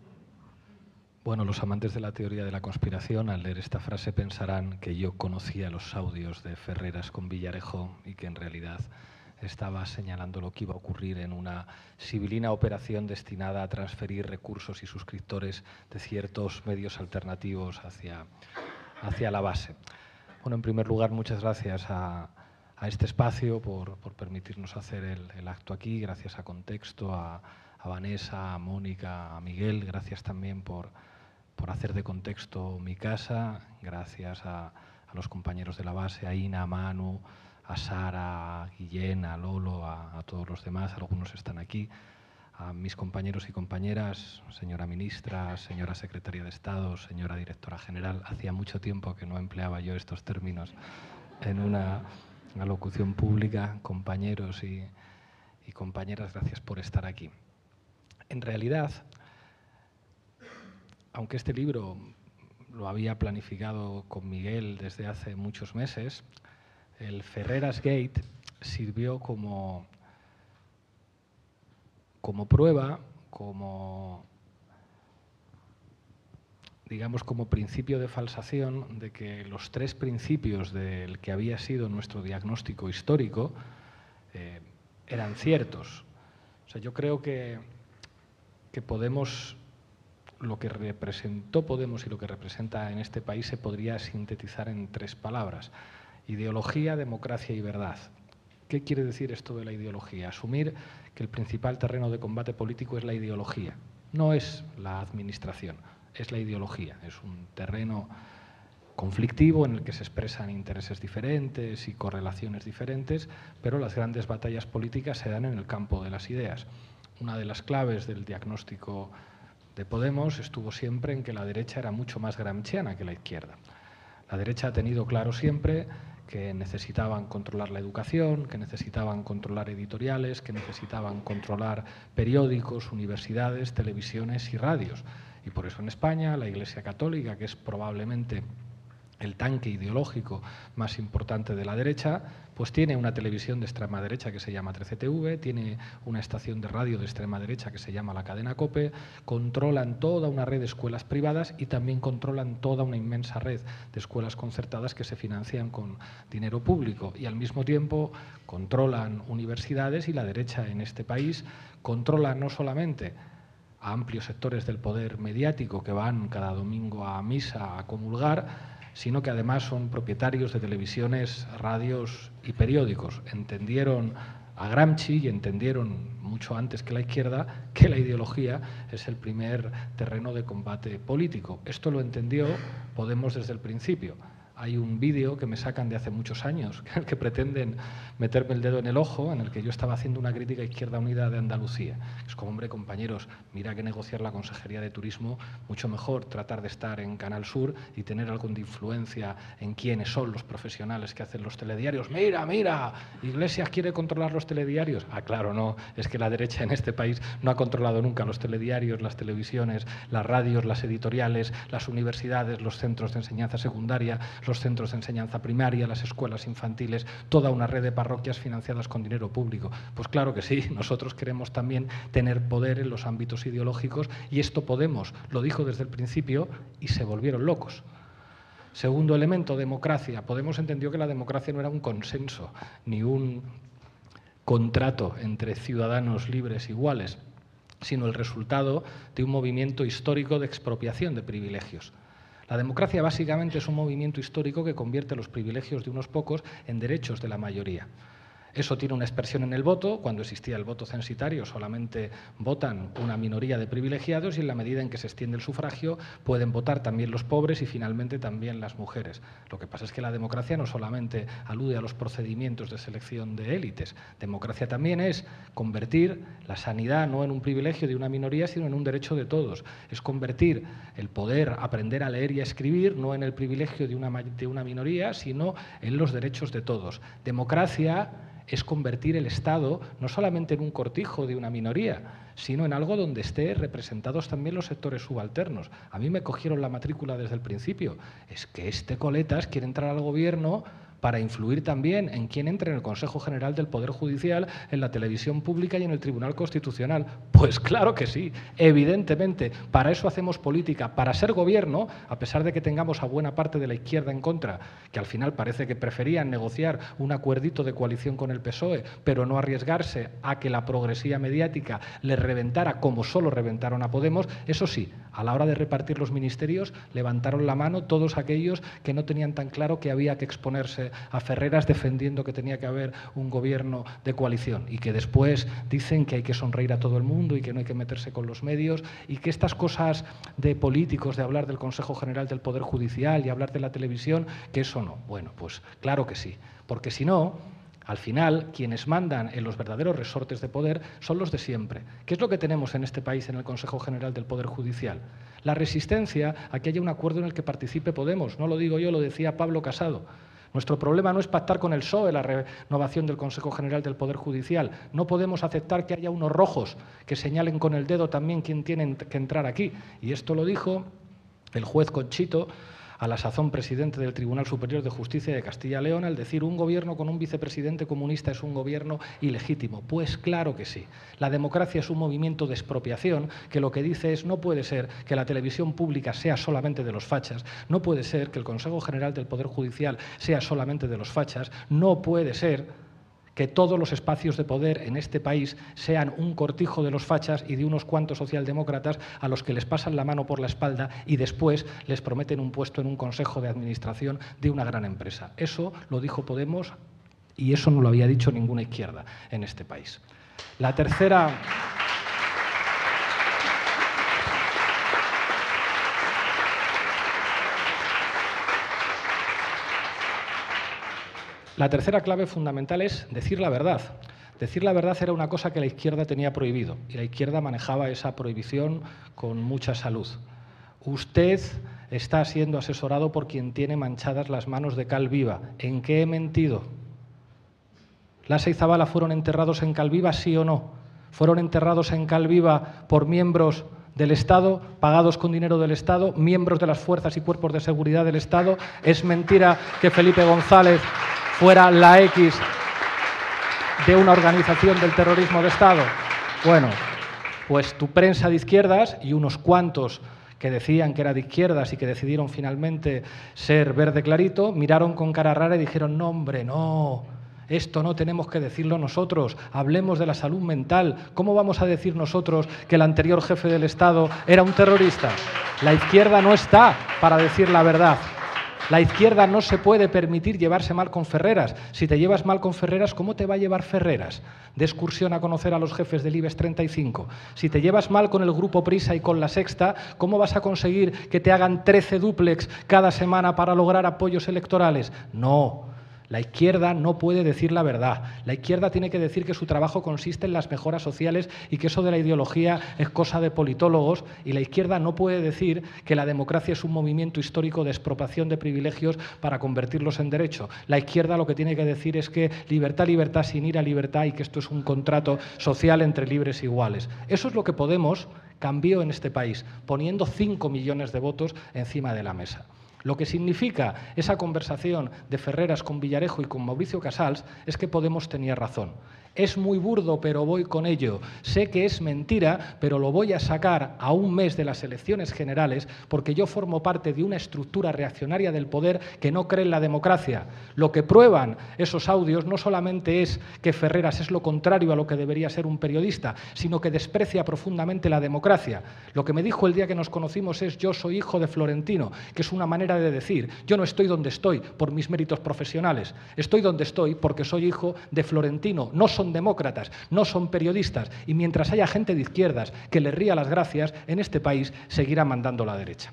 Bueno, los amantes de la teoría de la conspiración al leer esta frase pensarán que yo conocía los audios de Ferreras con Villarejo y que en realidad estaba señalando lo que iba a ocurrir en una sibilina operación destinada a transferir recursos y suscriptores de ciertos medios alternativos hacia, hacia la base. Bueno, en primer lugar, muchas gracias a, a este espacio, por, permitirnos hacer el, acto aquí, gracias a Contexto, a, Vanessa, a Mónica, a Miguel, gracias también por, hacer de Contexto mi casa, gracias a, los compañeros de la base, a Ina, a Manu, a Sara, a Guillén, a Lolo, a, todos los demás, algunos están aquí, a mis compañeros y compañeras, señora ministra, señora secretaria de Estado, señora directora general, hacía mucho tiempo que no empleaba yo estos términos en una una locución pública, compañeros y, compañeras, gracias por estar aquí. En realidad, aunque este libro lo había planificado con Miguel desde hace muchos meses, el Ferreras Gate sirvió como, como prueba, como digamos, como principio de falsación de que los tres principios del que había sido nuestro diagnóstico histórico eh, eran ciertos. O sea, yo creo que, que Podemos, lo que representó Podemos y lo que representa en este país se podría sintetizar en tres palabras. Ideología, democracia y verdad. ¿Qué quiere decir esto de la ideología? Asumir que el principal terreno de combate político es la ideología, no es la administración es la ideología. Es un terreno conflictivo en el que se expresan intereses diferentes y correlaciones diferentes, pero las grandes batallas políticas se dan en el campo de las ideas. Una de las claves del diagnóstico de Podemos estuvo siempre en que la derecha era mucho más gramsciana que la izquierda. La derecha ha tenido claro siempre que necesitaban controlar la educación, que necesitaban controlar editoriales, que necesitaban controlar periódicos, universidades, televisiones y radios. Y por eso en España la Iglesia Católica, que es probablemente el tanque ideológico más importante de la derecha, pues tiene una televisión de extrema derecha que se llama 13TV, tiene una estación de radio de extrema derecha que se llama la cadena COPE, controlan toda una red de escuelas privadas y también controlan toda una inmensa red de escuelas concertadas que se financian con dinero público. Y al mismo tiempo controlan universidades y la derecha en este país controla no solamente a amplios sectores del poder mediático que van cada domingo a misa a comulgar, sino que además son propietarios de televisiones, radios y periódicos. Entendieron a Gramsci y entendieron mucho antes que la izquierda que la ideología es el primer terreno de combate político. Esto lo entendió Podemos desde el principio hay un vídeo que me sacan de hace muchos años, en el que pretenden meterme el dedo en el ojo, en el que yo estaba haciendo una crítica a Izquierda Unida de Andalucía. Es como, hombre, compañeros, mira que negociar la Consejería de Turismo, mucho mejor tratar de estar en Canal Sur y tener algo de influencia en quiénes son los profesionales que hacen los telediarios. Mira, mira, Iglesias quiere controlar los telediarios. Ah, claro, no, es que la derecha en este país no ha controlado nunca los telediarios, las televisiones, las radios, las editoriales, las universidades, los centros de enseñanza secundaria, los centros de enseñanza primaria, las escuelas infantiles, toda una red de parroquias financiadas con dinero público. Pues claro que sí, nosotros queremos también tener poder en los ámbitos ideológicos y esto Podemos lo dijo desde el principio y se volvieron locos. Segundo elemento, democracia. Podemos entendió que la democracia no era un consenso ni un contrato entre ciudadanos libres iguales, sino el resultado de un movimiento histórico de expropiación de privilegios. La democracia básicamente es un movimiento histórico que convierte los privilegios de unos pocos en derechos de la mayoría. Eso tiene una expresión en el voto. Cuando existía el voto censitario solamente votan una minoría de privilegiados y en la medida en que se extiende el sufragio pueden votar también los pobres y finalmente también las mujeres. Lo que pasa es que la democracia no solamente alude a los procedimientos de selección de élites. Democracia también es convertir la sanidad no en un privilegio de una minoría, sino en un derecho de todos. Es convertir el poder aprender a leer y a escribir no en el privilegio de una, de una minoría, sino en los derechos de todos. Democracia es convertir el Estado no solamente en un cortijo de una minoría, sino en algo donde esté representados también los sectores subalternos. A mí me cogieron la matrícula desde el principio. Es que este coletas quiere entrar al gobierno para influir también en quién entre en el Consejo General del Poder Judicial, en la televisión pública y en el Tribunal Constitucional. Pues claro que sí, evidentemente, para eso hacemos política, para ser gobierno, a pesar de que tengamos a buena parte de la izquierda en contra, que al final parece que preferían negociar un acuerdito de coalición con el PSOE, pero no arriesgarse a que la progresía mediática les reventara como solo reventaron a Podemos, eso sí, a la hora de repartir los ministerios levantaron la mano todos aquellos que no tenían tan claro que había que exponerse a Ferreras defendiendo que tenía que haber un gobierno de coalición y que después dicen que hay que sonreír a todo el mundo y que no hay que meterse con los medios y que estas cosas de políticos, de hablar del Consejo General del Poder Judicial y hablar de la televisión, que eso no. Bueno, pues claro que sí, porque si no, al final, quienes mandan en los verdaderos resortes de poder son los de siempre. ¿Qué es lo que tenemos en este país en el Consejo General del Poder Judicial? La resistencia a que haya un acuerdo en el que participe Podemos. No lo digo yo, lo decía Pablo Casado. Nuestro problema no es pactar con el PSOE la renovación del Consejo General del Poder Judicial. No podemos aceptar que haya unos rojos que señalen con el dedo también quién tiene que entrar aquí. Y esto lo dijo el juez Conchito a la sazón presidente del Tribunal Superior de Justicia de Castilla y León al decir un gobierno con un vicepresidente comunista es un gobierno ilegítimo. Pues claro que sí. La democracia es un movimiento de expropiación que lo que dice es no puede ser que la televisión pública sea solamente de los fachas, no puede ser que el Consejo General del Poder Judicial sea solamente de los fachas, no puede ser que todos los espacios de poder en este país sean un cortijo de los fachas y de unos cuantos socialdemócratas a los que les pasan la mano por la espalda y después les prometen un puesto en un consejo de administración de una gran empresa. Eso lo dijo Podemos y eso no lo había dicho ninguna izquierda en este país. La tercera. La tercera clave fundamental es decir la verdad. Decir la verdad era una cosa que la izquierda tenía prohibido y la izquierda manejaba esa prohibición con mucha salud. Usted está siendo asesorado por quien tiene manchadas las manos de cal viva. ¿En qué he mentido? ¿Las y Zabala fueron enterrados en Calviva, sí o no? ¿Fueron enterrados en Calviva por miembros del Estado, pagados con dinero del Estado, miembros de las fuerzas y cuerpos de seguridad del Estado. Es mentira que Felipe González fuera la X de una organización del terrorismo de Estado. Bueno, pues tu prensa de izquierdas y unos cuantos que decían que era de izquierdas y que decidieron finalmente ser verde clarito, miraron con cara rara y dijeron, no hombre, no, esto no tenemos que decirlo nosotros, hablemos de la salud mental. ¿Cómo vamos a decir nosotros que el anterior jefe del Estado era un terrorista? La izquierda no está para decir la verdad. La izquierda no se puede permitir llevarse mal con Ferreras. Si te llevas mal con Ferreras, ¿cómo te va a llevar Ferreras de excursión a conocer a los jefes del IBEX 35? Si te llevas mal con el Grupo Prisa y con la Sexta, ¿cómo vas a conseguir que te hagan 13 duplex cada semana para lograr apoyos electorales? No. La izquierda no puede decir la verdad. La izquierda tiene que decir que su trabajo consiste en las mejoras sociales y que eso de la ideología es cosa de politólogos. Y la izquierda no puede decir que la democracia es un movimiento histórico de expropiación de privilegios para convertirlos en derecho. La izquierda lo que tiene que decir es que libertad, libertad sin ir a libertad y que esto es un contrato social entre libres e iguales. Eso es lo que Podemos cambió en este país, poniendo 5 millones de votos encima de la mesa. Lo que significa esa conversación de Ferreras con Villarejo y con Mauricio Casals es que Podemos tenía razón. Es muy burdo, pero voy con ello. Sé que es mentira, pero lo voy a sacar a un mes de las elecciones generales porque yo formo parte de una estructura reaccionaria del poder que no cree en la democracia. Lo que prueban esos audios no solamente es que Ferreras es lo contrario a lo que debería ser un periodista, sino que desprecia profundamente la democracia. Lo que me dijo el día que nos conocimos es yo soy hijo de Florentino, que es una manera de decir yo no estoy donde estoy por mis méritos profesionales, estoy donde estoy porque soy hijo de Florentino. No son demócratas, no son periodistas. Y mientras haya gente de izquierdas que le ría las gracias, en este país seguirá mandando la derecha.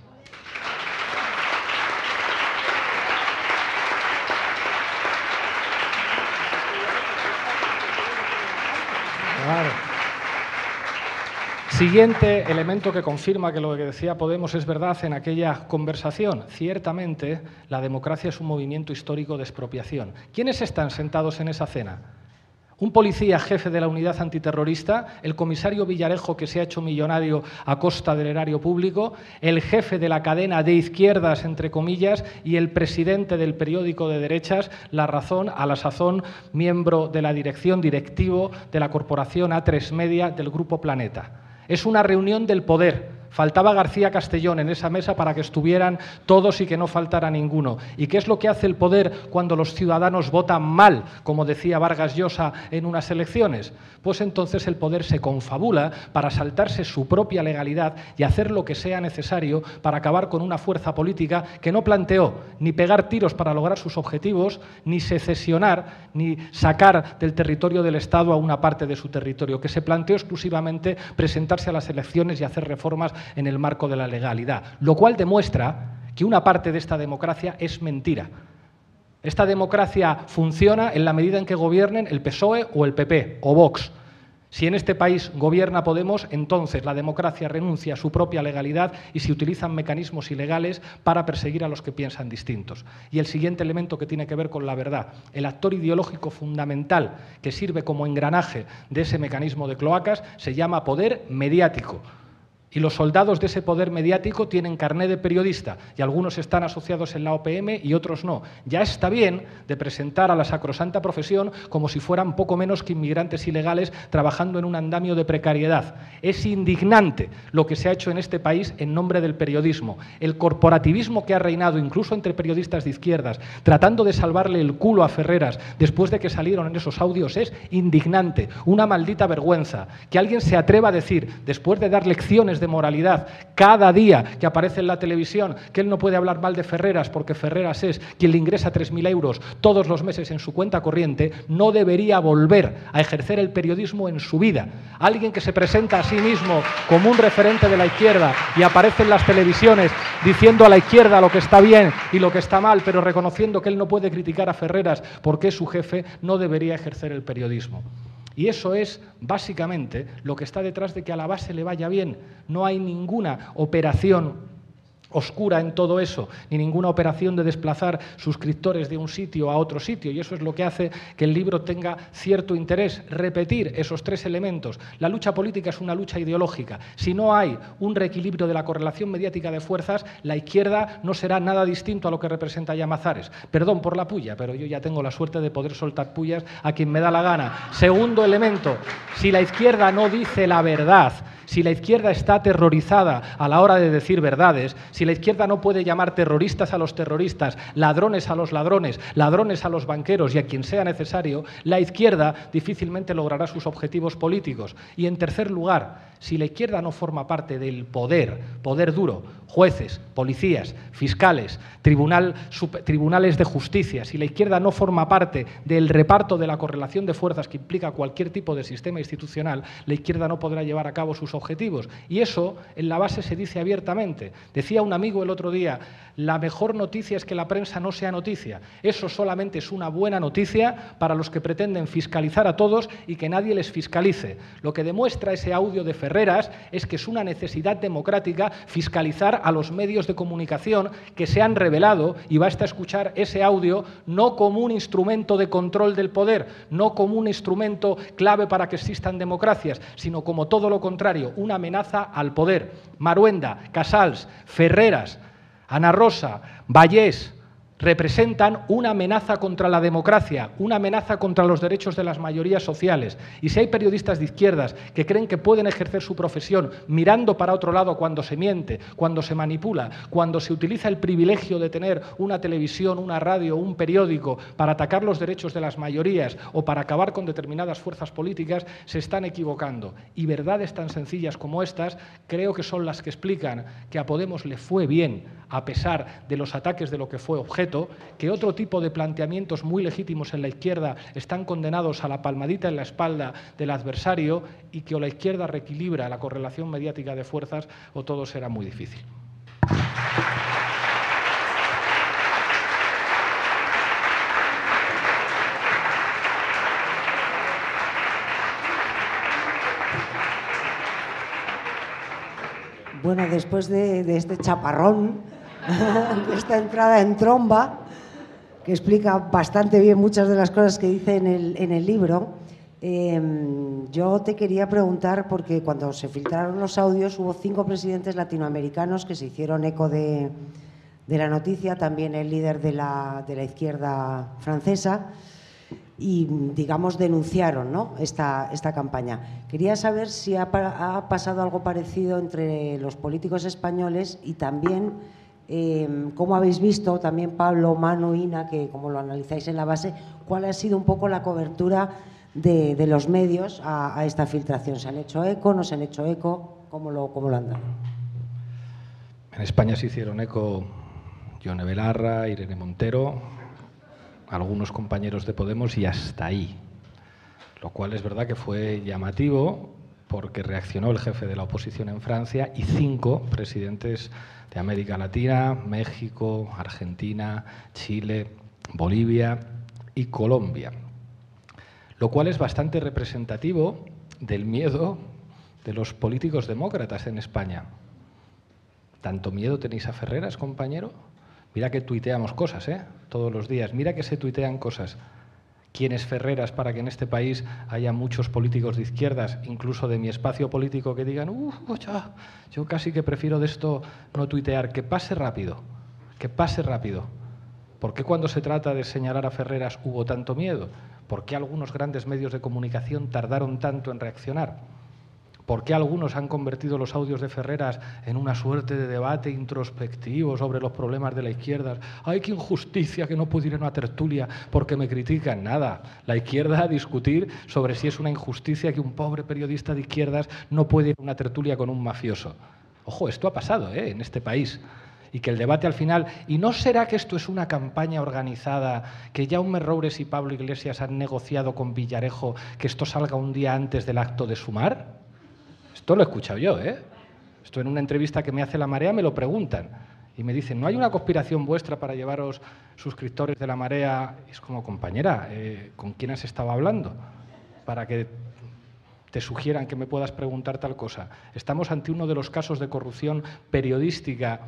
Siguiente elemento que confirma que lo que decía Podemos es verdad en aquella conversación. Ciertamente, la democracia es un movimiento histórico de expropiación. ¿Quiénes están sentados en esa cena? Un policía jefe de la unidad antiterrorista, el comisario Villarejo que se ha hecho millonario a costa del erario público, el jefe de la cadena de izquierdas, entre comillas, y el presidente del periódico de derechas, La Razón, a la sazón miembro de la dirección directivo de la corporación A3 Media del Grupo Planeta. Es una reunión del poder Faltaba García Castellón en esa mesa para que estuvieran todos y que no faltara ninguno. ¿Y qué es lo que hace el poder cuando los ciudadanos votan mal, como decía Vargas Llosa en unas elecciones? Pues entonces el poder se confabula para saltarse su propia legalidad y hacer lo que sea necesario para acabar con una fuerza política que no planteó ni pegar tiros para lograr sus objetivos, ni secesionar, ni sacar del territorio del Estado a una parte de su territorio, que se planteó exclusivamente presentarse a las elecciones y hacer reformas en el marco de la legalidad, lo cual demuestra que una parte de esta democracia es mentira. Esta democracia funciona en la medida en que gobiernen el PSOE o el PP o Vox. Si en este país gobierna Podemos, entonces la democracia renuncia a su propia legalidad y se utilizan mecanismos ilegales para perseguir a los que piensan distintos. Y el siguiente elemento que tiene que ver con la verdad, el actor ideológico fundamental que sirve como engranaje de ese mecanismo de cloacas, se llama poder mediático. Y los soldados de ese poder mediático tienen carné de periodista y algunos están asociados en la OPM y otros no. Ya está bien de presentar a la sacrosanta profesión como si fueran poco menos que inmigrantes ilegales trabajando en un andamio de precariedad. Es indignante lo que se ha hecho en este país en nombre del periodismo. El corporativismo que ha reinado incluso entre periodistas de izquierdas, tratando de salvarle el culo a Ferreras después de que salieron en esos audios, es indignante, una maldita vergüenza. Que alguien se atreva a decir, después de dar lecciones de moralidad cada día que aparece en la televisión, que él no puede hablar mal de Ferreras porque Ferreras es quien le ingresa 3.000 euros todos los meses en su cuenta corriente, no debería volver a ejercer el periodismo en su vida. Alguien que se presenta a sí mismo como un referente de la izquierda y aparece en las televisiones diciendo a la izquierda lo que está bien y lo que está mal, pero reconociendo que él no puede criticar a Ferreras porque es su jefe, no debería ejercer el periodismo. Y eso es básicamente lo que está detrás de que a la base le vaya bien. No hay ninguna operación oscura en todo eso, ni ninguna operación de desplazar suscriptores de un sitio a otro sitio. Y eso es lo que hace que el libro tenga cierto interés, repetir esos tres elementos. La lucha política es una lucha ideológica. Si no hay un reequilibrio de la correlación mediática de fuerzas, la izquierda no será nada distinto a lo que representa Llamazares. Perdón por la puya, pero yo ya tengo la suerte de poder soltar pullas a quien me da la gana. Segundo elemento, si la izquierda no dice la verdad, si la izquierda está aterrorizada a la hora de decir verdades, si la izquierda no puede llamar terroristas a los terroristas, ladrones a los ladrones, ladrones a los banqueros y a quien sea necesario, la izquierda difícilmente logrará sus objetivos políticos. Y en tercer lugar, si la izquierda no forma parte del poder, poder duro, jueces, policías, fiscales, tribunales de justicia, si la izquierda no forma parte del reparto de la correlación de fuerzas que implica cualquier tipo de sistema institucional, la izquierda no podrá llevar a cabo sus objetivos. Y eso en la base se dice abiertamente. Decía un amigo el otro día, la mejor noticia es que la prensa no sea noticia. Eso solamente es una buena noticia para los que pretenden fiscalizar a todos y que nadie les fiscalice. Lo que demuestra ese audio de Es que es una necesidad democrática fiscalizar a los medios de comunicación que se han revelado, y basta escuchar ese audio, no como un instrumento de control del poder, no como un instrumento clave para que existan democracias, sino como todo lo contrario, una amenaza al poder. Maruenda, Casals, Ferreras, Ana Rosa, Vallés, representan una amenaza contra la democracia, una amenaza contra los derechos de las mayorías sociales. Y si hay periodistas de izquierdas que creen que pueden ejercer su profesión mirando para otro lado cuando se miente, cuando se manipula, cuando se utiliza el privilegio de tener una televisión, una radio, un periódico para atacar los derechos de las mayorías o para acabar con determinadas fuerzas políticas, se están equivocando. Y verdades tan sencillas como estas creo que son las que explican que a Podemos le fue bien a pesar de los ataques de lo que fue objeto, que otro tipo de planteamientos muy legítimos en la izquierda están condenados a la palmadita en la espalda del adversario y que o la izquierda reequilibra la correlación mediática de fuerzas o todo será muy difícil. Bueno, después de, este chaparrón, esta entrada en tromba, que explica bastante bien muchas de las cosas que dice en el, libro. Em, yo te quería preguntar, porque cuando se filtraron los audios hubo cinco presidentes latinoamericanos que se hicieron eco de, la noticia, también el líder de la, de la izquierda francesa, y, digamos, denunciaron ¿no? esta, esta campaña. Quería saber si ha pasado algo parecido entre los políticos españoles y también Em, ¿Cómo habéis visto también Pablo, Manu, Ina, que como lo analizáis en la base, cuál ha sido un poco la cobertura de, los medios a, esta filtración? ¿Se han hecho eco? ¿No se han hecho eco? ¿Cómo lo, cómo lo han dado? En España se hicieron eco Yone Belarra, Irene Montero, algunos compañeros de Podemos y hasta ahí. Lo cual es verdad que fue llamativo porque reaccionó el jefe de la oposición en Francia y cinco presidentes de América Latina, México, Argentina, Chile, Bolivia y Colombia. Lo cual es bastante representativo del miedo de los políticos demócratas en España. ¿Tanto miedo tenéis a Ferreras, compañero? Mira que tuiteamos cosas, ¿eh? Todos los días. Mira que se tuitean cosas quiénes Ferreras para que en este país haya muchos políticos de izquierdas, incluso de mi espacio político, que digan, Uf, yo casi que prefiero de esto no tuitear, que pase rápido, que pase rápido. ¿Por qué cuando se trata de señalar a Ferreras hubo tanto miedo? ¿Por qué algunos grandes medios de comunicación tardaron tanto en reaccionar? ¿Por qué algunos han convertido los audios de Ferreras en una suerte de debate introspectivo sobre los problemas de la izquierda? ¡Ay, qué injusticia que no puedo ir una tertulia porque me critican! Nada. La izquierda a discutir sobre si es una injusticia que un pobre periodista de izquierdas no puede ir a una tertulia con un mafioso. Ojo, esto ha pasado ¿eh? en este país y que el debate al final, ¿y no será que esto es una campaña organizada, que Jaume Roures y Pablo Iglesias han negociado con Villarejo que esto salga un día antes del acto de sumar? Esto lo he escuchado yo, ¿eh? Esto en una entrevista que me hace La Marea me lo preguntan. Y me dicen, ¿no hay una conspiración vuestra para llevaros suscriptores de La Marea? es como, compañera, eh, ¿con quién has estado hablando? Para que te sugieran que me puedas preguntar tal cosa. Estamos ante uno de los casos de corrupción periodística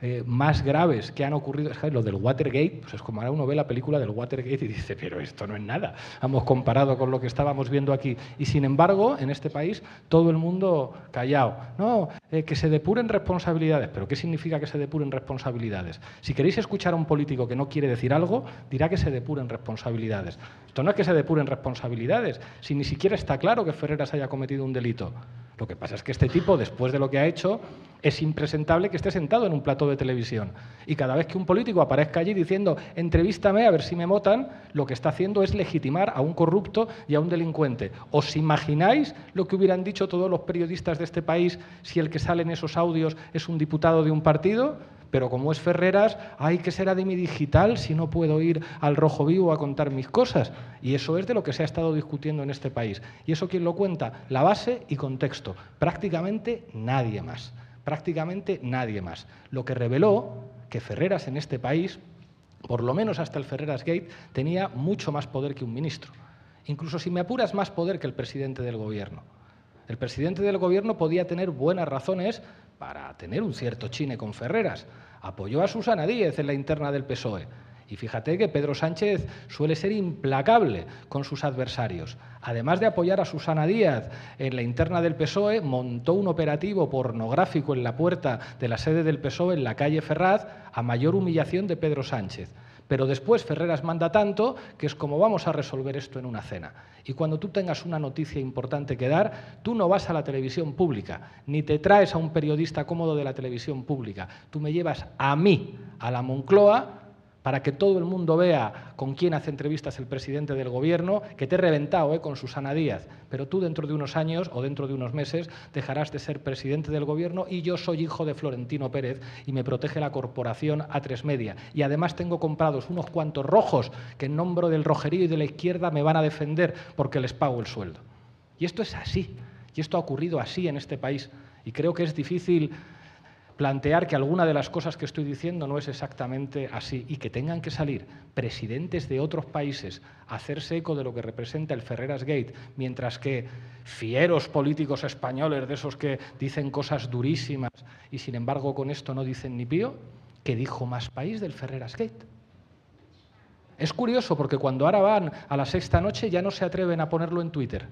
eh, más graves que han ocurrido, es que lo del Watergate, pues es como ahora uno ve la película del Watergate y dice, pero esto no es nada, hemos comparado con lo que estábamos viendo aquí. Y sin embargo, en este país, todo el mundo callado. No, eh, que se depuren responsabilidades. ¿Pero qué significa que se depuren responsabilidades? Si queréis escuchar a un político que no quiere decir algo, dirá que se depuren responsabilidades. Esto no es que se depuren responsabilidades, si ni siquiera está claro que Ferreras haya cometido un delito. Lo que pasa es que este tipo, después de lo que ha hecho, es impresentable que esté sentado en un plato de televisión. Y cada vez que un político aparezca allí diciendo, entrevístame a ver si me motan, lo que está haciendo es legitimar a un corrupto y a un delincuente. ¿Os imagináis lo que hubieran dicho todos los periodistas de este país si el que sale en esos audios es un diputado de un partido? Pero como es Ferreras, hay que será de mi digital si no puedo ir al rojo vivo a contar mis cosas. Y eso es de lo que se ha estado discutiendo en este país. ¿Y eso quién lo cuenta? La base y contexto. Prácticamente nadie más. Prácticamente nadie más. Lo que reveló que Ferreras en este país, por lo menos hasta el Ferreras Gate, tenía mucho más poder que un ministro. Incluso si me apuras, más poder que el presidente del gobierno. El presidente del gobierno podía tener buenas razones para tener un cierto chine con Ferreras. Apoyó a Susana Díez en la interna del PSOE. Y fíjate que Pedro Sánchez suele ser implacable con sus adversarios. Además de apoyar a Susana Díaz en la interna del PSOE, montó un operativo pornográfico en la puerta de la sede del PSOE en la calle Ferraz a mayor humillación de Pedro Sánchez. Pero después Ferreras manda tanto que es como vamos a resolver esto en una cena. Y cuando tú tengas una noticia importante que dar, tú no vas a la televisión pública, ni te traes a un periodista cómodo de la televisión pública. Tú me llevas a mí, a la Moncloa, para que todo el mundo vea con quién hace entrevistas el presidente del gobierno, que te he reventado eh, con Susana Díaz, pero tú dentro de unos años o dentro de unos meses dejarás de ser presidente del gobierno y yo soy hijo de Florentino Pérez y me protege la corporación A3 Media. Y además tengo comprados unos cuantos rojos que en nombre del rojerío y de la izquierda me van a defender porque les pago el sueldo. Y esto es así, y esto ha ocurrido así en este país. Y creo que es difícil plantear que alguna de las cosas que estoy diciendo no es exactamente así y que tengan que salir presidentes de otros países a hacerse eco de lo que representa el Ferreras Gate, mientras que fieros políticos españoles de esos que dicen cosas durísimas y sin embargo con esto no dicen ni pío, que dijo más país del Ferreras Gate. Es curioso porque cuando ahora van a la sexta noche ya no se atreven a ponerlo en Twitter.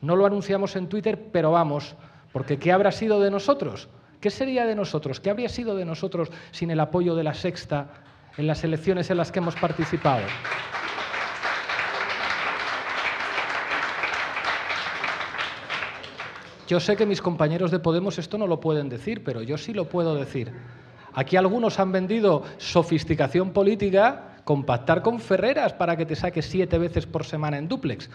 No lo anunciamos en Twitter, pero vamos, porque ¿qué habrá sido de nosotros? ¿Qué sería de nosotros? ¿Qué habría sido de nosotros sin el apoyo de la sexta en las elecciones en las que hemos participado? Yo sé que mis compañeros de Podemos esto no lo pueden decir, pero yo sí lo puedo decir. Aquí algunos han vendido sofisticación política con pactar con Ferreras para que te saque siete veces por semana en duplex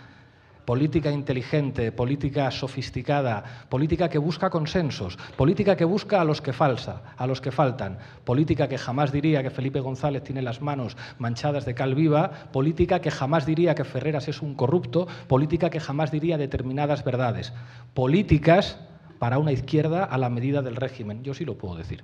política inteligente, política sofisticada, política que busca consensos, política que busca a los que falsa, a los que faltan, política que jamás diría que Felipe González tiene las manos manchadas de cal viva, política que jamás diría que Ferreras es un corrupto, política que jamás diría determinadas verdades, políticas para una izquierda a la medida del régimen. Yo sí lo puedo decir.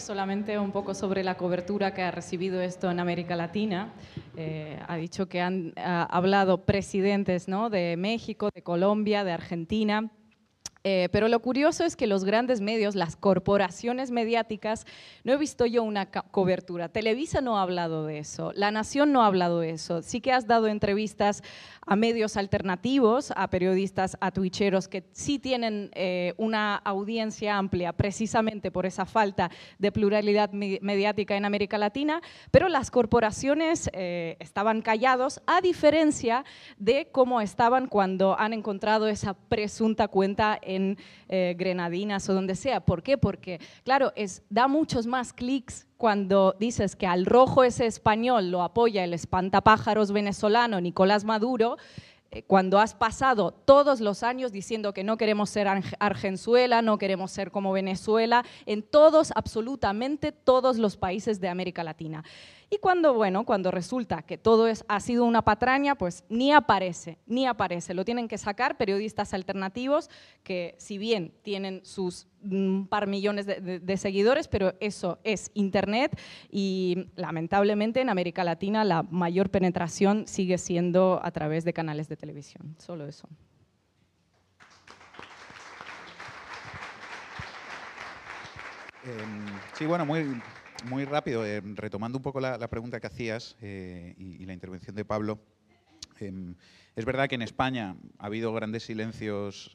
Solamente un poco sobre la cobertura que ha recibido esto en América Latina. Eh, ha dicho que han hablado presidentes ¿no? de México, de Colombia, de Argentina. Eh, pero lo curioso es que los grandes medios, las corporaciones mediáticas, no he visto yo una cobertura. Televisa no ha hablado de eso, La Nación no ha hablado de eso. Sí que has dado entrevistas a medios alternativos, a periodistas, a twitcheros que sí tienen eh, una audiencia amplia precisamente por esa falta de pluralidad mediática en América Latina, pero las corporaciones eh, estaban callados a diferencia de cómo estaban cuando han encontrado esa presunta cuenta en eh, Grenadinas o donde sea. ¿Por qué? Porque, claro, es, da muchos más clics cuando dices que al rojo ese español lo apoya el espantapájaros venezolano Nicolás Maduro, eh, cuando has pasado todos los años diciendo que no queremos ser Argenzuela, no queremos ser como Venezuela, en todos, absolutamente todos los países de América Latina. Y cuando, bueno, cuando resulta que todo es, ha sido una patraña, pues ni aparece, ni aparece. Lo tienen que sacar periodistas alternativos que, si bien tienen sus un par millones de, seguidores, pero eso es Internet y lamentablemente en América Latina la mayor penetración sigue siendo a través de canales de televisión. Solo eso. Em, sí, bueno, muy, muy rápido, em, retomando un poco la, pregunta que hacías eh, y, la intervención de Pablo. Em, es verdad que en España ha habido grandes silencios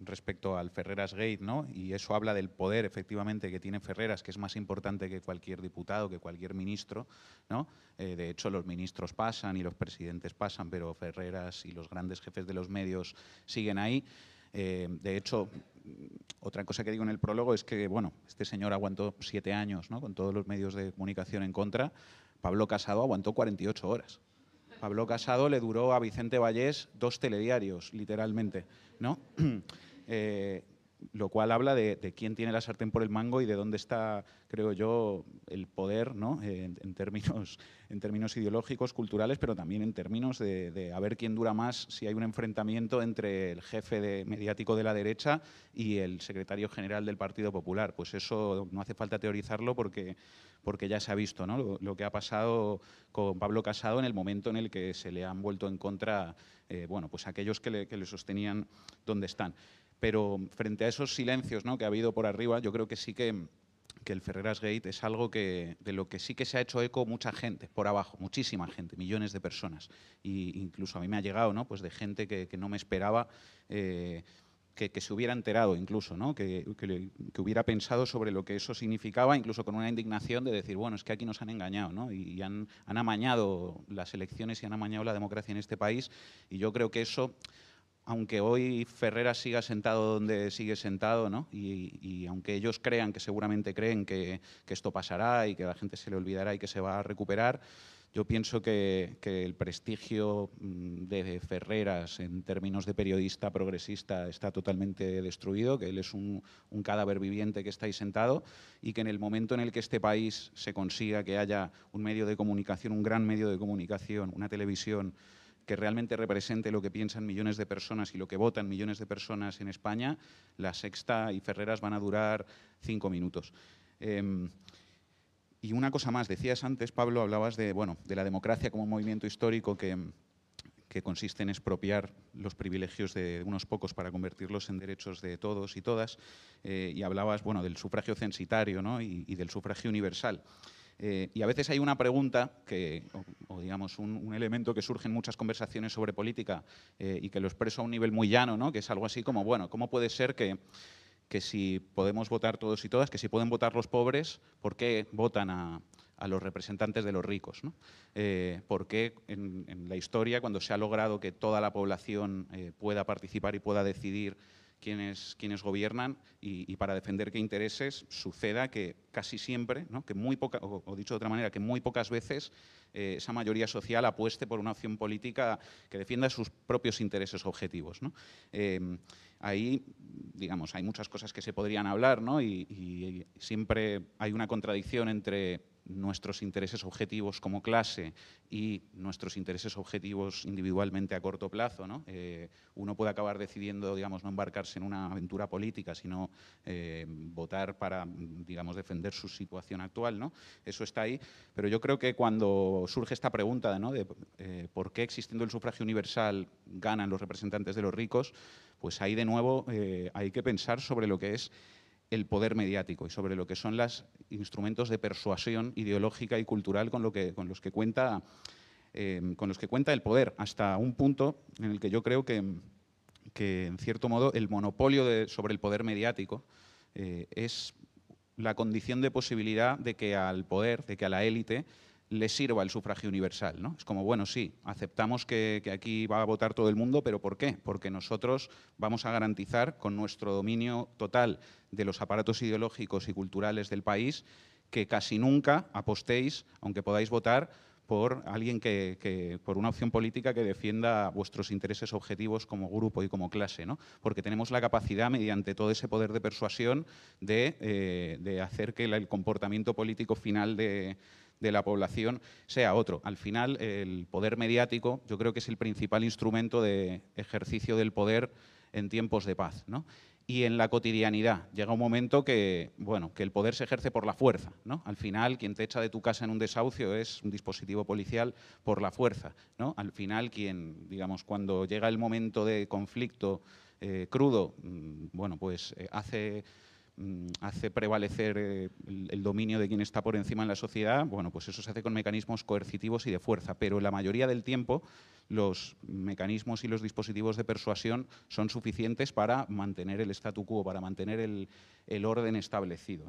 respecto al Ferreras Gate, ¿no? Y eso habla del poder, efectivamente, que tiene Ferreras, que es más importante que cualquier diputado, que cualquier ministro, ¿no? Eh, de hecho, los ministros pasan y los presidentes pasan, pero Ferreras y los grandes jefes de los medios siguen ahí. Eh, de hecho, otra cosa que digo en el prólogo es que, bueno, este señor aguantó siete años, ¿no? Con todos los medios de comunicación en contra. Pablo Casado aguantó 48 horas. Pablo Casado le duró a Vicente Vallés dos telediarios, literalmente, ¿no? Eh, lo cual habla de, quién tiene la sartén por el mango y de dónde está, creo yo, el poder, ¿no? en, términos, en términos ideológicos, culturales, pero también en términos de, a ver quién dura más si hay un enfrentamiento entre el jefe de, mediático de la derecha y el secretario general del Partido Popular. Pues eso no hace falta teorizarlo porque, porque ya se ha visto ¿no? lo, que ha pasado con Pablo Casado en el momento en el que se le han vuelto en contra eh, bueno, pues aquellos que le, que le sostenían donde están. Pero frente a esos silencios ¿no? que ha habido por arriba, yo creo que sí que, el Ferreras Gate es algo que, de lo que sí que se ha hecho eco mucha gente, por abajo, muchísima gente, millones de personas. Y incluso a mí me ha llegado ¿no? pues de gente que, no me esperaba. Eh, que, se hubiera enterado incluso, ¿no? que, que, hubiera pensado sobre lo que eso significaba, incluso con una indignación de decir, bueno, es que aquí nos han engañado ¿no? y, han, han, amañado las elecciones y han amañado la democracia en este país. Y yo creo que eso aunque hoy Ferreras siga sentado donde sigue sentado, ¿no? y, aunque ellos crean, que seguramente creen que, esto pasará y que la gente se le olvidará y que se va a recuperar, yo pienso que, el prestigio mm, de Ferreras en términos de periodista progresista está totalmente destruido, que él es un, un, cadáver viviente que está ahí sentado y que en el momento en el que este país se consiga que haya un medio de comunicación, un gran medio de comunicación, una televisión, que realmente represente lo que piensan millones de personas y lo que votan millones de personas en España, la sexta y Ferreras van a durar cinco minutos. Em, y una cosa más, decías antes, Pablo, hablabas de, bueno, de la democracia como un movimiento histórico que, que consiste en expropiar los privilegios de unos pocos para convertirlos en derechos de todos y todas, eh, y hablabas bueno, del sufragio censitario ¿no? y, y del sufragio universal. Eh, y a veces hay una pregunta, que, o, digamos un, elemento que surge en muchas conversaciones sobre política eh, y que lo expreso a un nivel muy llano, ¿no? que es algo así como, bueno, ¿cómo puede ser que, que si podemos votar todos y todas, que si pueden votar los pobres, ¿por qué votan a, los representantes de los ricos. ¿no? Eh, ¿Por qué en, en, la historia, cuando se ha logrado que toda la población pueda participar y pueda decidir quienes, quienes gobiernan y, para defender qué intereses suceda que casi siempre, ¿no? que muy poca, o, dicho de otra manera, que muy pocas veces eh, esa mayoría social apueste por una opción política que defienda sus propios intereses objetivos. ¿no? Eh, ahí, digamos, hay muchas cosas que se podrían hablar ¿no? y siempre hay una contradicción entre nuestros intereses objetivos como clase y nuestros intereses objetivos individualmente a corto plazo. ¿no? Eh, uno puede acabar decidiendo, digamos, no embarcarse en una aventura política, sino eh, votar para, digamos, defender su situación actual. ¿no? Eso está ahí. Pero yo creo que cuando surge esta pregunta ¿no? de eh, por qué existiendo el sufragio universal ganan los representantes de los ricos, pues ahí de nuevo hay que pensar sobre lo que es el poder mediático y sobre lo que son los instrumentos de persuasión ideológica y cultural con, lo que, con, los, que cuenta, eh, con los que cuenta el poder, hasta un punto en el que yo creo que, que en cierto modo, el monopolio sobre el poder mediático eh, es la condición de posibilidad de que al poder, de que a la élite, le sirva el sufragio universal. ¿no? Es como, bueno, sí, aceptamos que, aquí va a votar todo el mundo, pero ¿por qué? Porque nosotros vamos a garantizar con nuestro dominio total de los aparatos ideológicos y culturales del país que casi nunca apostéis, aunque podáis votar, por alguien que, por una opción política que defienda vuestros intereses objetivos como grupo y como clase, ¿no? Porque tenemos la capacidad, mediante todo ese poder de persuasión, de, eh, hacer que el comportamiento político final de, de la población sea otro. Al final, el poder mediático yo creo que es el principal instrumento de ejercicio del poder en tiempos de paz. ¿no? Y en la cotidianidad. Llega un momento que, bueno, que el poder se ejerce por la fuerza. ¿no? Al final, quien te echa de tu casa en un desahucio es un dispositivo policial por la fuerza. ¿no? Al final, quien, digamos, cuando llega el momento de conflicto eh, crudo, mm, bueno, pues eh, hace hace prevalecer eh, el, dominio de quien está por encima en la sociedad, bueno, pues eso se hace con mecanismos coercitivos y de fuerza, pero la mayoría del tiempo los mecanismos y los dispositivos de persuasión son suficientes para mantener el statu quo, para mantener el, orden establecido.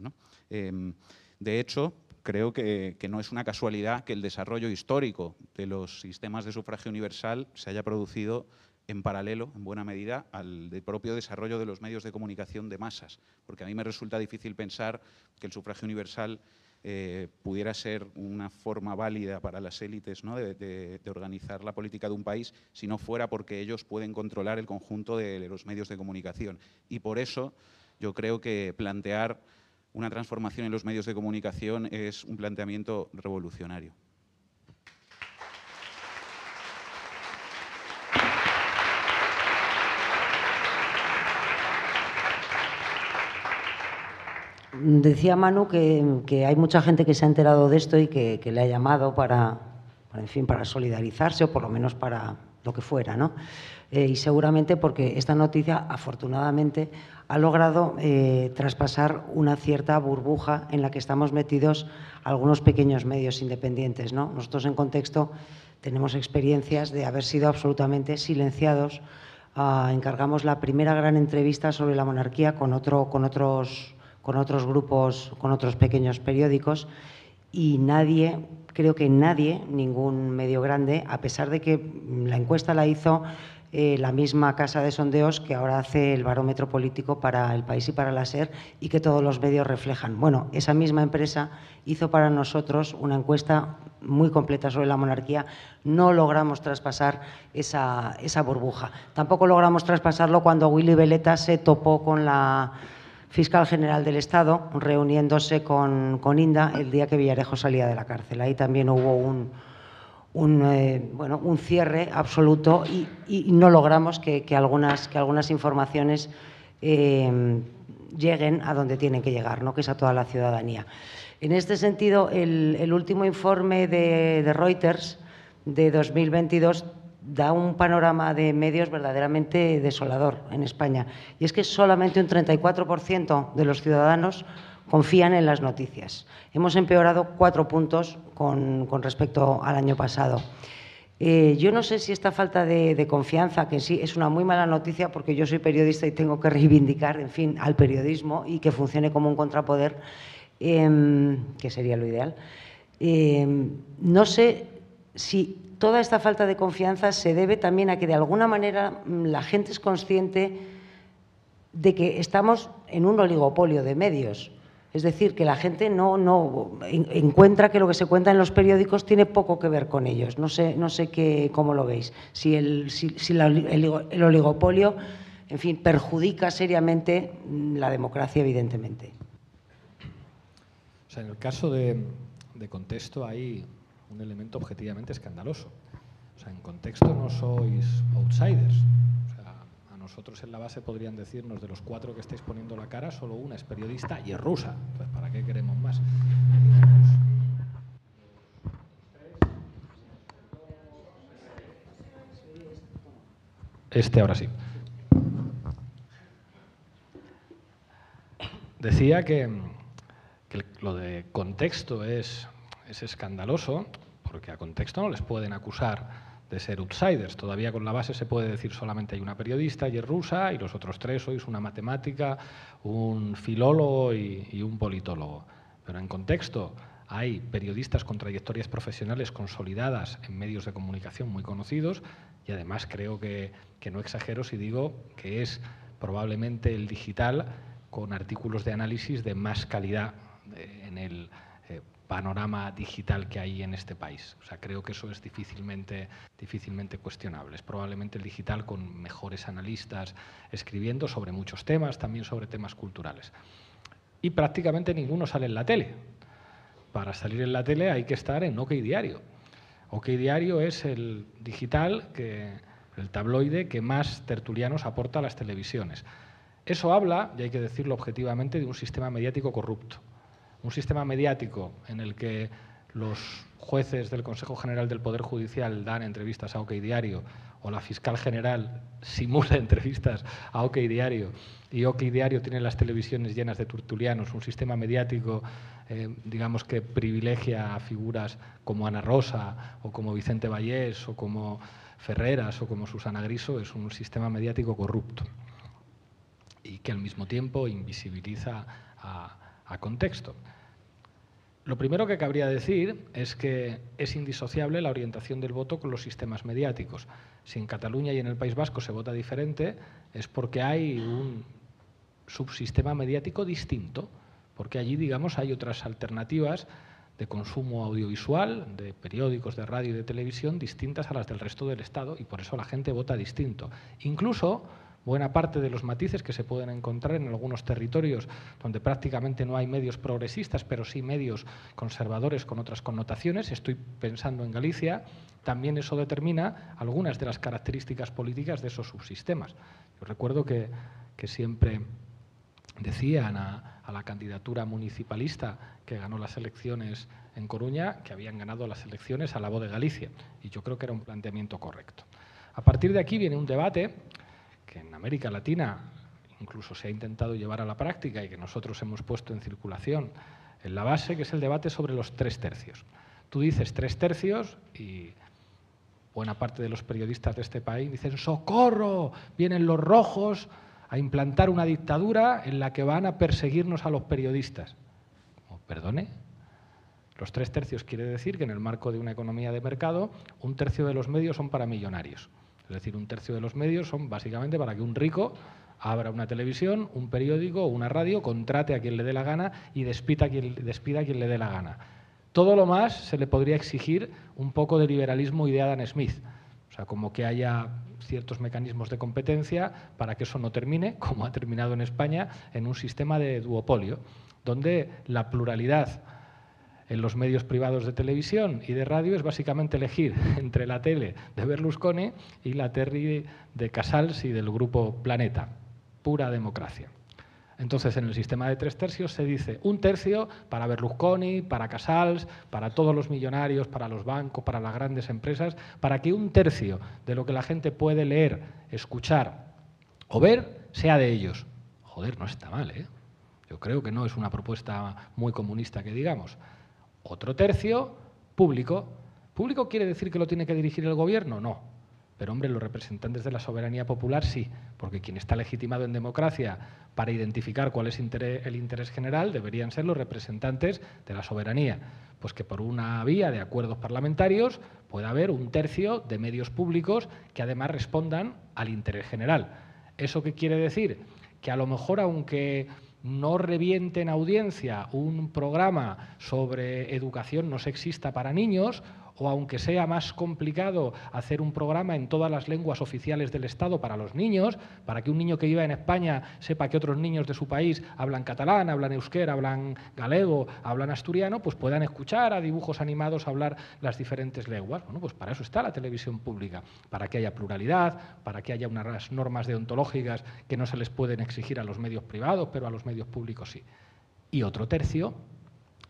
Em, de hecho, creo que, no es una casualidad que el desarrollo histórico de los sistemas de sufragio universal se haya producido en paralelo, en buena medida, al propio desarrollo de los medios de comunicación de masas, porque a mí me resulta difícil pensar que el sufragio universal eh, pudiera ser una forma válida para las élites de, organizar la política de un país si no fuera porque ellos pueden controlar el conjunto de los medios de comunicación. Y por eso yo creo que plantear una transformación en los medios de comunicación es un planteamiento revolucionario. Decía Manu que, hay mucha gente que se ha enterado de esto y que, le ha llamado para, en fin, para solidarizarse o por lo menos para lo que fuera, ¿no? Eh, y seguramente porque esta noticia, afortunadamente, ha logrado eh, traspasar una cierta burbuja en la que estamos metidos algunos pequeños medios independientes. ¿no? Nosotros, en contexto, tenemos experiencias de haber sido absolutamente silenciados. Ah, encargamos la primera gran entrevista sobre la monarquía con, otro, con otros con otros grupos, con otros pequeños periódicos y nadie, creo que nadie, ningún medio grande, a pesar de que la encuesta la hizo eh, la misma casa de sondeos que ahora hace el barómetro político para el país y para la SER y que todos los medios reflejan. Bueno, esa misma empresa hizo para nosotros una encuesta muy completa sobre la monarquía. No logramos traspasar esa, esa burbuja. Tampoco logramos traspasarlo cuando Willy Veleta se topó con la fiscal general del Estado, reuniéndose con, con, Inda el día que Villarejo salía de la cárcel. Ahí también hubo un, un, eh, bueno, un cierre absoluto y, no logramos que, algunas, que algunas informaciones eh, lleguen a donde tienen que llegar, ¿no? que es a toda la ciudadanía. En este sentido, el, último informe de, de Reuters de 2022 da un panorama de medios verdaderamente desolador en España. Y es que solamente un 34% de los ciudadanos confían en las noticias. Hemos empeorado cuatro puntos con, respecto al año pasado. Eh, yo no sé si esta falta de, confianza, que sí es una muy mala noticia porque yo soy periodista y tengo que reivindicar, en fin, al periodismo y que funcione como un contrapoder, em, que sería lo ideal. Em, no sé si toda esta falta de confianza se debe también a que de alguna manera mm, la gente es consciente de que estamos en un oligopolio de medios. Es decir, que la gente no, no encuentra que lo que se cuenta en los periódicos tiene poco que ver con ellos. No sé, no sé qué, cómo lo veis. Si, el, si, el, oligopolio, en fin, perjudica seriamente mm, la democracia, evidentemente. O sea, en el caso de, de contexto hay un elemento objetivamente escandaloso. O sea, en contexto no sois outsiders. O sea, a nosotros en la base podrían decirnos de los cuatro que estáis poniendo la cara, solo una es periodista y es rusa. Entonces, ¿para qué queremos más? Este ahora sí. Decía que, que, lo de contexto es es escandaloso porque a contexto no les pueden acusar de ser outsiders. Todavía con la base se puede decir solamente hay una periodista y es rusa y los otros tres sois una matemática, un filólogo y, un politólogo. Pero en contexto hay periodistas con trayectorias profesionales consolidadas en medios de comunicación muy conocidos y además creo que, que no exagero si digo que es probablemente el digital con artículos de análisis de más calidad eh, en el panorama digital que hay en este país. O sea, creo que eso es difícilmente, difícilmente cuestionable. Es probablemente el digital con mejores analistas escribiendo sobre muchos temas, también sobre temas culturales. Y prácticamente ninguno sale en la tele. Para salir en la tele hay que estar en OK Diario. OK Diario es el digital, que, el tabloide que más tertulianos aporta a las televisiones. Eso habla, y hay que decirlo objetivamente, de un sistema mediático corrupto un sistema mediático en el que los jueces del Consejo General del Poder Judicial dan entrevistas a OK Diario o la fiscal general simula entrevistas a OK Diario y OK Diario tiene las televisiones llenas de tertulianos, un sistema mediático, eh, digamos, que privilegia a figuras como Ana Rosa o como Vicente Vallés o como Ferreras o como Susana Griso, es un sistema mediático corrupto y que al mismo tiempo invisibiliza a, a contexto. Lo primero que cabría decir es que es indisociable la orientación del voto con los sistemas mediáticos. Si en Cataluña y en el País Vasco se vota diferente, es porque hay un subsistema mediático distinto, porque allí, digamos, hay otras alternativas de consumo audiovisual, de periódicos, de radio y de televisión distintas a las del resto del Estado y por eso la gente vota distinto. Incluso buena parte de los matices que se pueden encontrar en algunos territorios donde prácticamente no hay medios progresistas, pero sí medios conservadores con otras connotaciones, estoy pensando en Galicia, también eso determina algunas de las características políticas de esos subsistemas. Yo recuerdo que, siempre decían a, a la candidatura municipalista que ganó las elecciones en Coruña que habían ganado las elecciones a la voz de Galicia, y yo creo que era un planteamiento correcto. A partir de aquí viene un debate que en América Latina incluso se ha intentado llevar a la práctica y que nosotros hemos puesto en circulación en la base, que es el debate sobre los tres tercios. Tú dices tres tercios y buena parte de los periodistas de este país dicen, socorro, vienen los rojos a implantar una dictadura en la que van a perseguirnos a los periodistas. ¿Perdone? Los tres tercios quiere decir que en el marco de una economía de mercado, un tercio de los medios son para millonarios. Es decir, un tercio de los medios son básicamente para que un rico abra una televisión, un periódico una radio, contrate a quien le dé la gana y despida a quien, despida a quien le dé la gana. Todo lo más se le podría exigir un poco de liberalismo y de Adam Smith. O sea, como que haya ciertos mecanismos de competencia para que eso no termine, como ha terminado en España, en un sistema de duopolio, donde la pluralidad en los medios privados de televisión y de radio es básicamente elegir entre la tele de Berlusconi y la Terry de Casals y del grupo Planeta. Pura democracia. Entonces, en el sistema de tres tercios se dice un tercio para Berlusconi, para Casals, para todos los millonarios, para los bancos, para las grandes empresas, para que un tercio de lo que la gente puede leer, escuchar o ver sea de ellos. Joder, no está mal, ¿eh? Yo creo que no es una propuesta muy comunista que digamos. Otro tercio, público. ¿Público quiere decir que lo tiene que dirigir el gobierno? No. Pero, hombre, los representantes de la soberanía popular sí, porque quien está legitimado en democracia para identificar cuál es el interés general deberían ser los representantes de la soberanía. Pues que por una vía de acuerdos parlamentarios pueda haber un tercio de medios públicos que además respondan al interés general. ¿Eso qué quiere decir? Que a lo mejor, aunque no reviente en audiencia un programa sobre educación no sexista para niños o aunque sea más complicado hacer un programa en todas las lenguas oficiales del Estado para los niños, para que un niño que viva en España sepa que otros niños de su país hablan catalán, hablan euskera, hablan galego, hablan asturiano, pues puedan escuchar a dibujos animados hablar las diferentes lenguas. Bueno, pues para eso está la televisión pública, para que haya pluralidad, para que haya unas normas deontológicas que no se les pueden exigir a los medios privados, pero a los medios públicos sí. Y otro tercio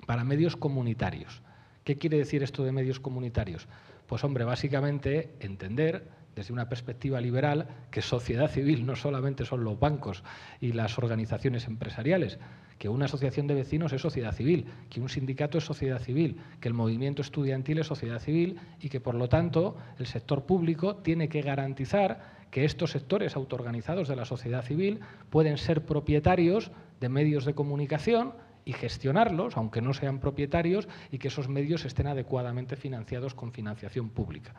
para medios comunitarios ¿Qué quiere decir esto de medios comunitarios? Pues hombre, básicamente entender desde una perspectiva liberal que sociedad civil no solamente son los bancos y las organizaciones empresariales, que una asociación de vecinos es sociedad civil, que un sindicato es sociedad civil, que el movimiento estudiantil es sociedad civil y que por lo tanto el sector público tiene que garantizar que estos sectores autoorganizados de la sociedad civil pueden ser propietarios de medios de comunicación y gestionarlos, aunque no sean propietarios, y que esos medios estén adecuadamente financiados con financiación pública.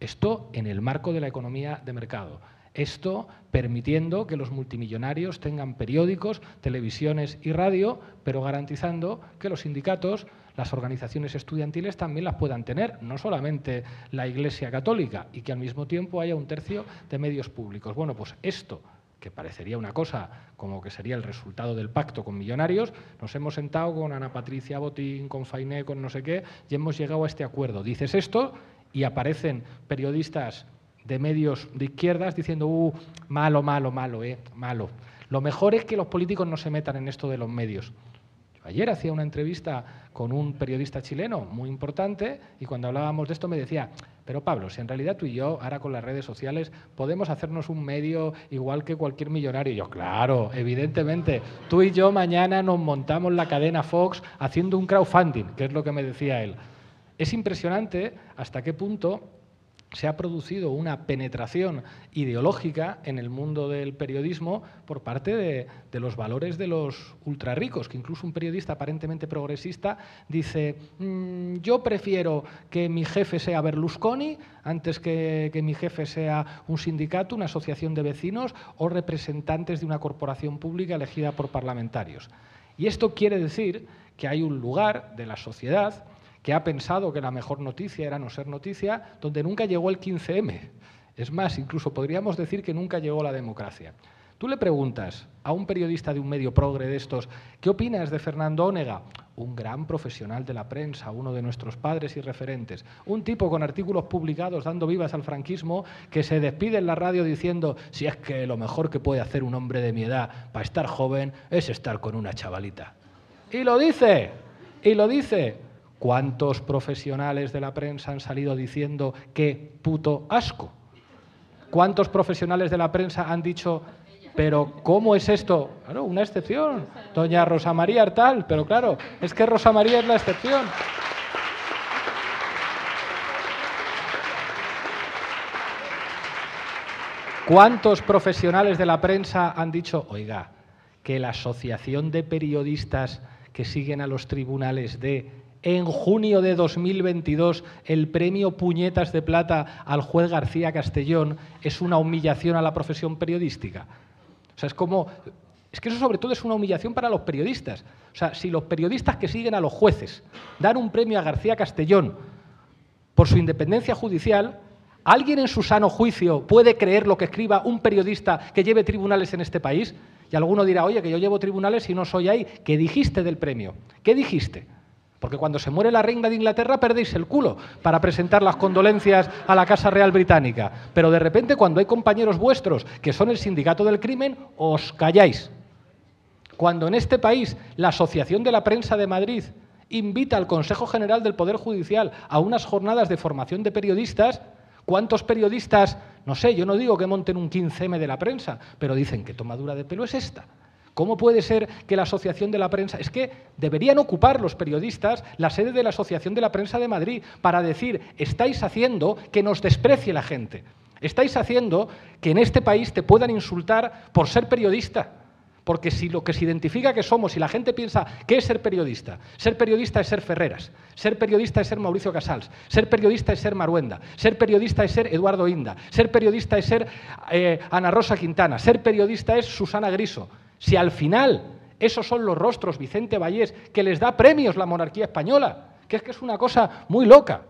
Esto en el marco de la economía de mercado. Esto permitiendo que los multimillonarios tengan periódicos, televisiones y radio, pero garantizando que los sindicatos, las organizaciones estudiantiles también las puedan tener, no solamente la Iglesia Católica, y que al mismo tiempo haya un tercio de medios públicos. Bueno, pues esto que parecería una cosa como que sería el resultado del pacto con millonarios, nos hemos sentado con Ana Patricia Botín, con Fainé, con no sé qué, y hemos llegado a este acuerdo. Dices esto y aparecen periodistas de medios de izquierdas diciendo, uh, malo, malo, malo, eh, malo. Lo mejor es que los políticos no se metan en esto de los medios. ayer hacía una entrevista con un periodista chileno muy importante y cuando hablábamos de esto me decía, pero Pablo, si en realidad tú y yo, ahora con las redes sociales, podemos hacernos un medio igual que cualquier millonario. Y yo, claro, evidentemente, tú y yo mañana nos montamos la cadena Fox haciendo un crowdfunding, que es lo que me decía él. Es impresionante hasta qué punto se ha producido una penetración ideológica en el mundo del periodismo por parte de, los valores de los ultrarricos, que incluso un periodista aparentemente progresista dice, mm, yo prefiero que mi jefe sea Berlusconi antes que, que mi jefe sea un sindicato, una asociación de vecinos o representantes de una corporación pública elegida por parlamentarios. Y esto quiere decir que hay un lugar de la sociedad que ha pensado que la mejor noticia era no ser noticia, donde nunca llegó el 15M. Es más, incluso podríamos decir que nunca llegó la democracia. Tú le preguntas a un periodista de un medio progre de estos, ¿qué opinas de Fernando Ónega? Un gran profesional de la prensa, uno de nuestros padres y referentes, un tipo con artículos publicados dando vivas al franquismo que se despide en la radio diciendo, si es que lo mejor que puede hacer un hombre de mi edad para estar joven es estar con una chavalita. Y lo dice, y lo dice, ¿Cuántos profesionales de la prensa han salido diciendo qué puto asco? ¿Cuántos profesionales de la prensa han dicho, pero ¿cómo es esto? Claro, una excepción. Doña Rosa María Artal, pero claro, es que Rosa María es la excepción. ¿Cuántos profesionales de la prensa han dicho, oiga, que la Asociación de Periodistas que siguen a los tribunales de en junio de 2022 el premio Puñetas de Plata al juez García Castellón es una humillación a la profesión periodística. O sea, es como... Es que eso sobre todo es una humillación para los periodistas. O sea, si los periodistas que siguen a los jueces dan un premio a García Castellón por su independencia judicial, ¿alguien en su sano juicio puede creer lo que escriba un periodista que lleve tribunales en este país? Y alguno dirá, oye, que yo llevo tribunales y no soy ahí. ¿Qué dijiste del premio? ¿Qué dijiste? Porque cuando se muere la reina de Inglaterra perdéis el culo para presentar las condolencias a la Casa Real Británica. Pero de repente cuando hay compañeros vuestros que son el sindicato del crimen, os calláis. Cuando en este país la Asociación de la Prensa de Madrid invita al Consejo General del Poder Judicial a unas jornadas de formación de periodistas, ¿cuántos periodistas, no sé, yo no digo que monten un 15M de la prensa, pero dicen que tomadura de pelo es esta? ¿Cómo puede ser que la Asociación de la Prensa... Es que deberían ocupar los periodistas la sede de la Asociación de la Prensa de Madrid para decir, estáis haciendo que nos desprecie la gente. Estáis haciendo que en este país te puedan insultar por ser periodista. Porque si lo que se identifica que somos, si la gente piensa qué es ser periodista, ser periodista es ser Ferreras, ser periodista es ser Mauricio Casals, ser periodista es ser Maruenda, ser periodista es ser Eduardo Inda, ser periodista es ser eh, Ana Rosa Quintana, ser periodista es Susana Griso, si al final esos son los rostros, Vicente Vallés, que les da premios la monarquía española, que es que es una cosa muy loca,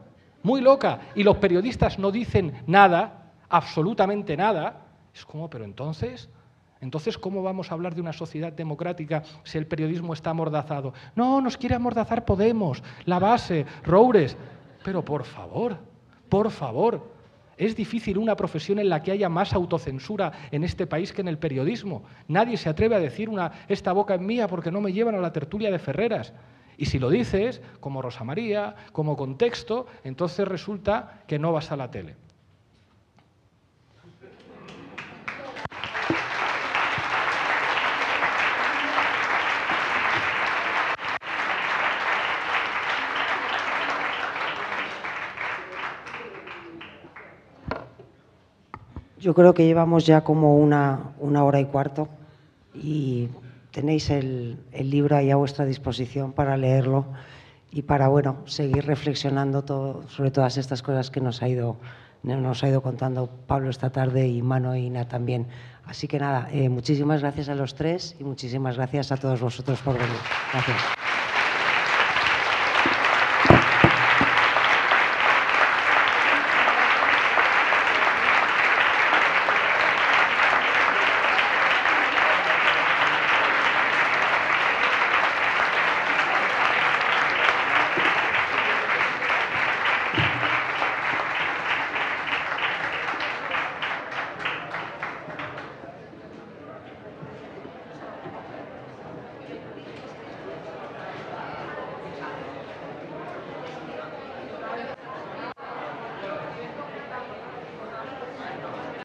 muy loca, y los periodistas no dicen nada, absolutamente nada, es como, pero entonces, entonces, ¿cómo vamos a hablar de una sociedad democrática si el periodismo está amordazado? No, nos quiere amordazar Podemos, la base, Roures, pero por favor, por favor, es difícil una profesión en la que haya más autocensura en este país que en el periodismo. Nadie se atreve a decir una, esta boca es mía porque no me llevan a la tertulia de Ferreras. Y si lo dices, como Rosa María, como contexto, entonces resulta que no vas a la tele. Yo creo que llevamos ya como una, una hora y cuarto y tenéis el, el, libro ahí a vuestra disposición para leerlo y para bueno, seguir reflexionando sobre todas estas cosas que nos ha, ido, nos ha ido contando Pablo esta tarde y Mano y Ina también. Así que nada, eh, muchísimas gracias a los tres y muchísimas gracias a todos vosotros por venir. Gracias.